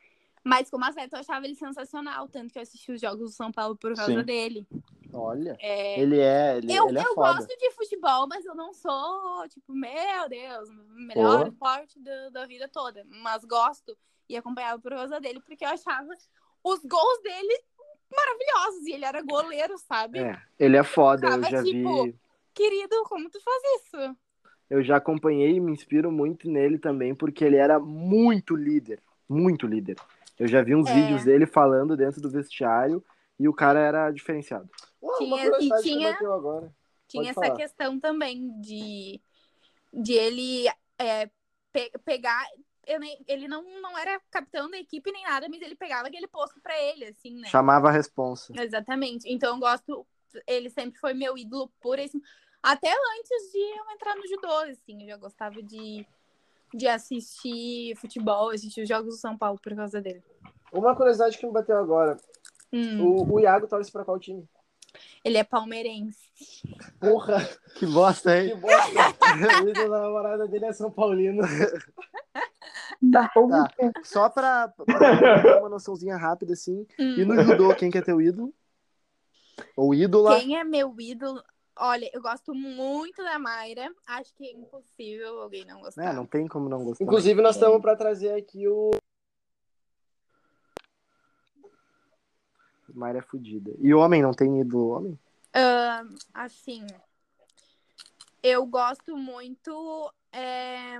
S4: Mas como atleta, eu achava ele sensacional. Tanto que eu assisti os jogos do São Paulo por causa
S1: Sim.
S4: dele.
S2: Olha.
S4: É,
S2: Ele é, ele,
S4: eu
S2: ele é
S4: eu
S2: foda.
S4: gosto de futebol, mas eu não sou, tipo, meu Deus, o melhor
S1: Porra.
S4: esporte da, da vida toda. Mas gosto e acompanhava por causa dele, porque eu achava os gols dele maravilhosos. E ele era goleiro, sabe?
S2: É, ele é foda. Eu
S4: Ficava,
S2: já
S4: tipo,
S2: vi.
S4: Querido, como tu faz isso?
S2: Eu já acompanhei e me inspiro muito nele também, porque ele era muito líder. Muito líder. Eu já vi uns
S4: É.
S2: vídeos dele falando dentro do vestiário e o cara era diferenciado.
S4: Tinha- e tinha-
S5: que bateu agora.
S4: Tinha essa
S5: falar.
S4: questão também de, de ele é, pe- pegar. Eu nem, ele não, não era capitão da equipe nem nada, mas ele pegava aquele posto pra ele, assim, né?
S2: Chamava a responsa.
S4: Exatamente. Então eu gosto. Ele sempre foi meu ídolo por esse. Até antes de eu entrar no judô, assim, eu já gostava de, de assistir futebol, assistir os jogos do São Paulo por causa dele.
S5: Uma curiosidade que me bateu agora.
S4: Hum,
S5: O, o Iago torce pra qual time?
S4: Ele é palmeirense.
S5: Porra,
S2: Que bosta,
S5: que
S2: hein?
S5: bosta. [LAUGHS] o ídolo da namorada dele é São Paulino. [LAUGHS]
S2: Tá. Só pra, pra ter uma noçãozinha rápida, assim. E
S4: Hum.
S2: no judô, quem que é teu ídolo? Ou ídola?
S4: Quem é meu ídolo? Olha, eu gosto muito da Mayra. Acho que é impossível alguém não gostar.
S2: É, não tem como não gostar.
S5: Inclusive, nós estamos pra trazer aqui o.
S2: Mayra é fodida. E homem, não tem ídolo homem?
S4: Ahn, assim, eu gosto muito. é,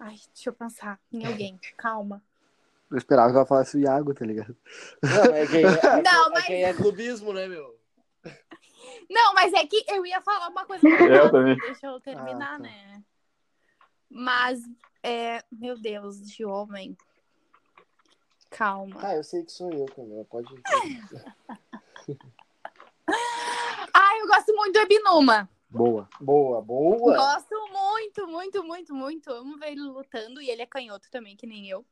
S4: Ai, deixa eu pensar em alguém. Calma.
S2: Eu esperava que ela falasse o Iago, tá ligado?
S5: Não, é quem [LAUGHS] é,
S4: Não,
S5: é
S4: mas-
S5: quem é clubismo, né, meu?
S4: Não, mas é que eu ia falar uma coisa.
S1: Eu também.
S4: Deixa eu terminar,
S2: Ah, tá.
S4: né? Mas, é... meu Deus, de homem. Calma.
S5: Ah, eu sei que sou eu também. Pode. [LAUGHS]
S4: Ah, eu gosto muito do Ebinuma.
S2: Boa.
S5: Boa, boa.
S4: Gosto muito, muito, muito, muito. Amo ver ele lutando. E ele é canhoto também, que nem eu.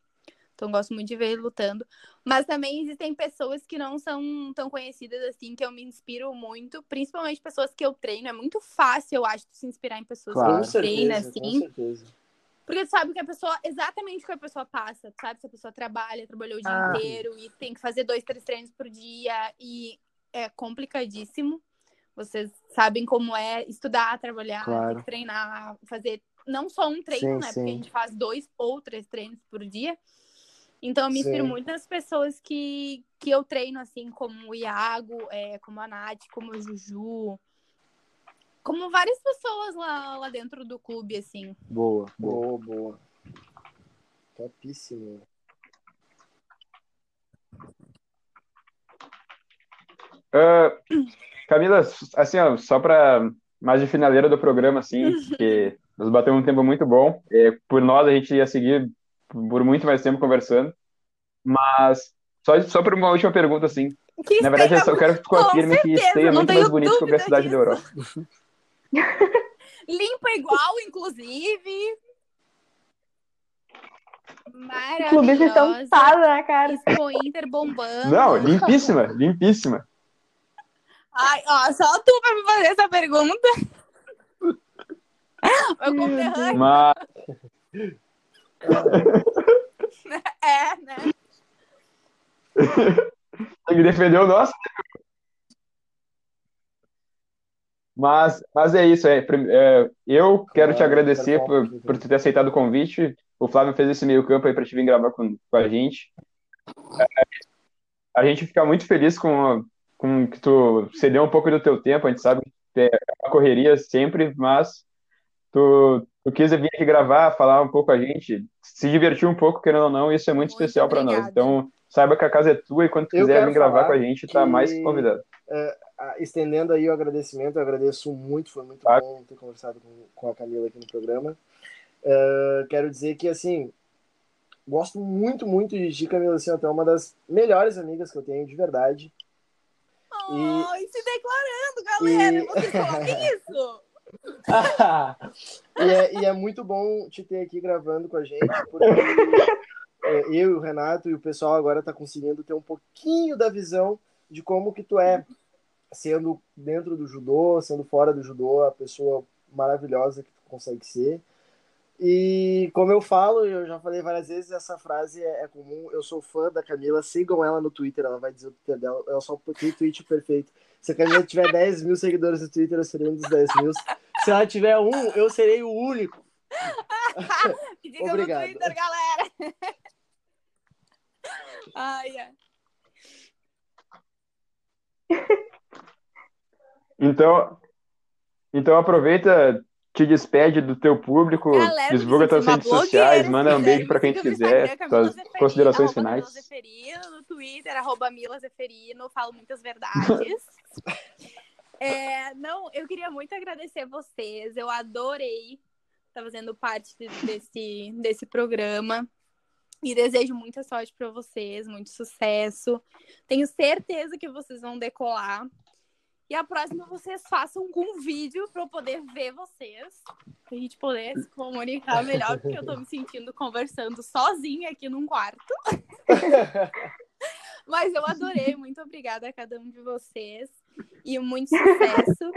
S4: Então gosto muito de ver ele lutando. Mas também existem pessoas que não são tão conhecidas assim, que eu me inspiro muito. Principalmente pessoas que eu treino. É muito fácil, eu acho, se inspirar em pessoas
S2: Claro.
S4: Que eu treino,
S5: certeza, com
S4: assim.
S5: certeza.
S4: Porque tu sabe que a pessoa, exatamente o que a pessoa passa, tu sabe? Se a pessoa trabalha, trabalhou o dia
S2: Ah.
S4: inteiro e tem que fazer dois, três treinos por dia e é complicadíssimo. Vocês sabem como é estudar, trabalhar,
S2: Claro.
S4: ter que treinar, fazer não só um treino,
S2: Sim,
S4: né?
S2: sim.
S4: Porque a gente faz dois ou três treinos por dia. Então eu me inspiro
S5: Sim.
S4: muito nas pessoas que, que eu treino, assim, como o Iago, é, como a Nath, como o Juju. Como várias pessoas lá, lá dentro do clube, assim.
S2: Boa, boa.
S5: Boa. Topíssimo.
S1: Ah, Camila, assim, ó, só para mais de finaleira do programa, assim, [LAUGHS] que nós batemos um tempo muito bom. É, por nós, a gente ia seguir por muito mais tempo conversando. Mas, só, só por uma última pergunta, assim.
S4: Que
S1: Na verdade, eu
S4: esteja
S1: só quero que tu confirme que Esteio é muito mais bonito que qualquer
S4: dúvida
S1: cidade da Europa. [LAUGHS]
S4: limpa igual, inclusive.
S3: Estão
S4: Maravilhosa.
S3: pada na cara.
S4: Expo Inter bombando.
S1: Não, limpíssima, limpíssima.
S4: Ai, ó, só tu pra me fazer essa pergunta. Meu
S3: Meu
S4: conterrâneo.
S1: Mas,
S4: É, né?
S1: tem que defender o nosso. Mas, mas é isso, é, é, eu quero te agradecer por, por ter aceitado o convite. O Flávio fez esse meio campo aí para te vir gravar com, com a gente. É, a gente fica muito feliz com, com que tu cedeu um pouco do teu tempo. A gente sabe que é uma correria sempre, mas tu, tu quis vir aqui gravar, falar um pouco com a gente, se divertir um pouco, querendo ou não, isso é muito,
S4: Muito
S1: especial para nós. Então, saiba que a casa é tua e quando tu quiser vir gravar com a gente, tá
S5: que-
S1: mais convidado.
S5: Ah, Estendendo aí o agradecimento, eu agradeço muito, foi muito
S1: Tá.
S5: bom ter conversado com, com a Camila aqui no programa. Ah, quero dizer que, assim, gosto muito, muito de ti, Camila, assim, até uma das melhores amigas que eu tenho, de verdade.
S4: Ai, se declarando, galera.
S5: e-
S4: Vocês [LAUGHS] isso?
S5: e, é, e é muito bom te ter aqui gravando com a gente, porque é, eu e o Renato e o pessoal agora tá conseguindo ter um pouquinho da visão de como que tu é, sendo dentro do judô, sendo fora do judô, a pessoa maravilhosa que tu consegue ser. E como eu falo, eu já falei várias vezes, essa frase é, é comum. Eu sou fã da Camila, sigam ela no Twitter, ela vai dizer o Twitter dela. Eu só botei tweet perfeito. Se a Camila tiver 10 mil seguidores no Twitter, eu serei um dos 10 mil. Se ela tiver um, eu serei o único. [LAUGHS]
S4: Me diga
S5: Obrigado.
S4: no Twitter, galera. [LAUGHS] Ai, ai.
S1: Então, então aproveita, te despede do teu público,
S4: Galera,
S1: divulga tuas redes sociais,
S4: blogueira,
S1: manda um beijo pra quem tu quiser,
S4: Camila
S1: tuas considerações finais.
S4: Mila Zeferino, no Twitter, arroba Mila Zeferino, falo muitas verdades. [LAUGHS] É, não, eu queria muito agradecer vocês, eu adorei estar fazendo parte de- desse, desse programa. E desejo muita sorte para vocês, muito sucesso. Tenho certeza que vocês vão decolar. E a próxima vocês façam um vídeo para eu poder ver vocês. Pra gente poder se comunicar melhor, porque eu tô me sentindo conversando sozinha aqui num quarto. [LAUGHS] Mas eu adorei, muito obrigada a cada um de vocês. E muito sucesso.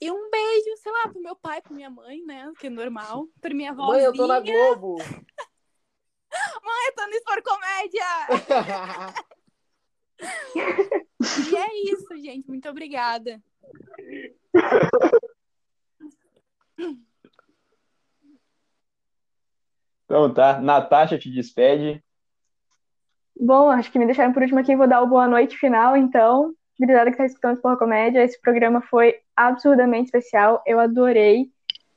S4: E um beijo, sei lá, pro meu pai, pra minha mãe, né? Que é normal. Pra minha avó.
S5: Mãe, eu tô na Globo. [LAUGHS]
S4: Eu tô no Sport Comédia! [LAUGHS] E é isso, gente. Muito obrigada.
S1: Então tá, Natasha te despede.
S3: Bom, acho que me deixaram por último aqui, vou dar o boa noite final, então. Obrigada que está escutando Porra Comédia. Esse programa foi absurdamente especial, eu adorei.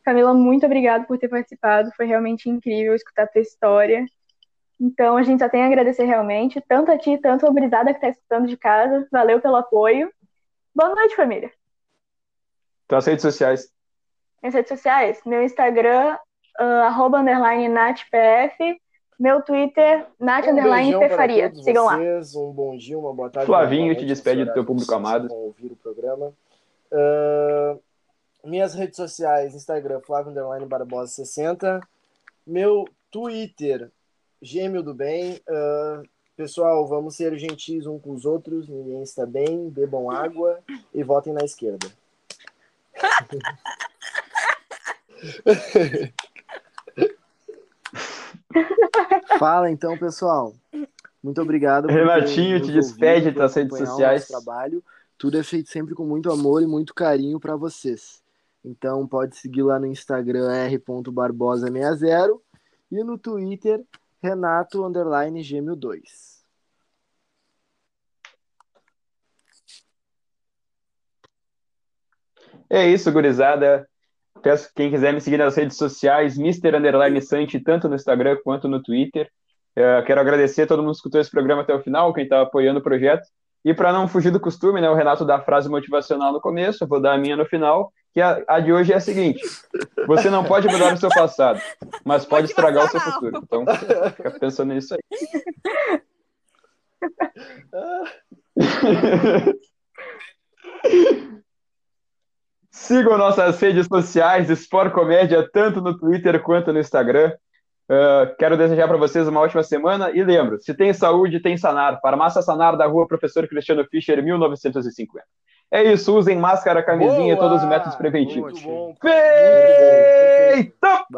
S3: Camila, muito obrigada por ter participado, foi realmente incrível escutar a tua história. Então, a gente só tem a agradecer realmente, tanto a ti, tanto a Brisada que está escutando de casa. Valeu pelo apoio. Boa noite, família.
S1: Tuas redes sociais.
S3: Minhas redes sociais, meu Instagram, ah, arroba underline natpf, meu Twitter, nat
S5: Um todos
S3: Sigam lá.
S5: vocês, Um bom dia, uma boa tarde.
S1: Flavinho, te despede do teu público amado.
S5: ouvir o programa. Ah, minhas redes sociais, Instagram, Flávio Underline Barbosa 60. Meu Twitter, Gêmeo do Bem. Ah, pessoal, vamos ser gentis uns com os outros. Ninguém está bem. Bebam água e votem na esquerda. [LAUGHS] Fala então, pessoal. Muito obrigado. por
S1: Renatinho, te despede das
S5: por
S1: redes sociais.
S5: trabalho. Tudo é feito sempre com muito amor e muito carinho para vocês. Então pode seguir lá no Instagram r.barbosa60 e no Twitter
S2: Renato underline gêmeo 2.
S1: É isso, gurizada. Peço quem quiser me seguir nas redes sociais, Mr. Underline Santi, tanto no Instagram quanto no Twitter. Uh, quero agradecer a todo mundo que escutou esse programa até o final, quem está apoiando o projeto. E para não fugir do costume, né, o Renato dá a frase motivacional no começo, eu vou dar a minha no final, que a, a de hoje é a seguinte: você não pode mudar o seu passado, mas pode estragar o seu futuro. Então, fica pensando nisso aí. Sigam nossas redes sociais, Sport Comédia, tanto no Twitter quanto no Instagram. Uh, quero desejar para vocês uma ótima semana e lembro, se tem saúde, tem Sanar. Farmácia Sanar da rua Professor Cristiano Fischer, 1950. É isso, usem máscara, camisinha e todos os métodos preventivos. Feita!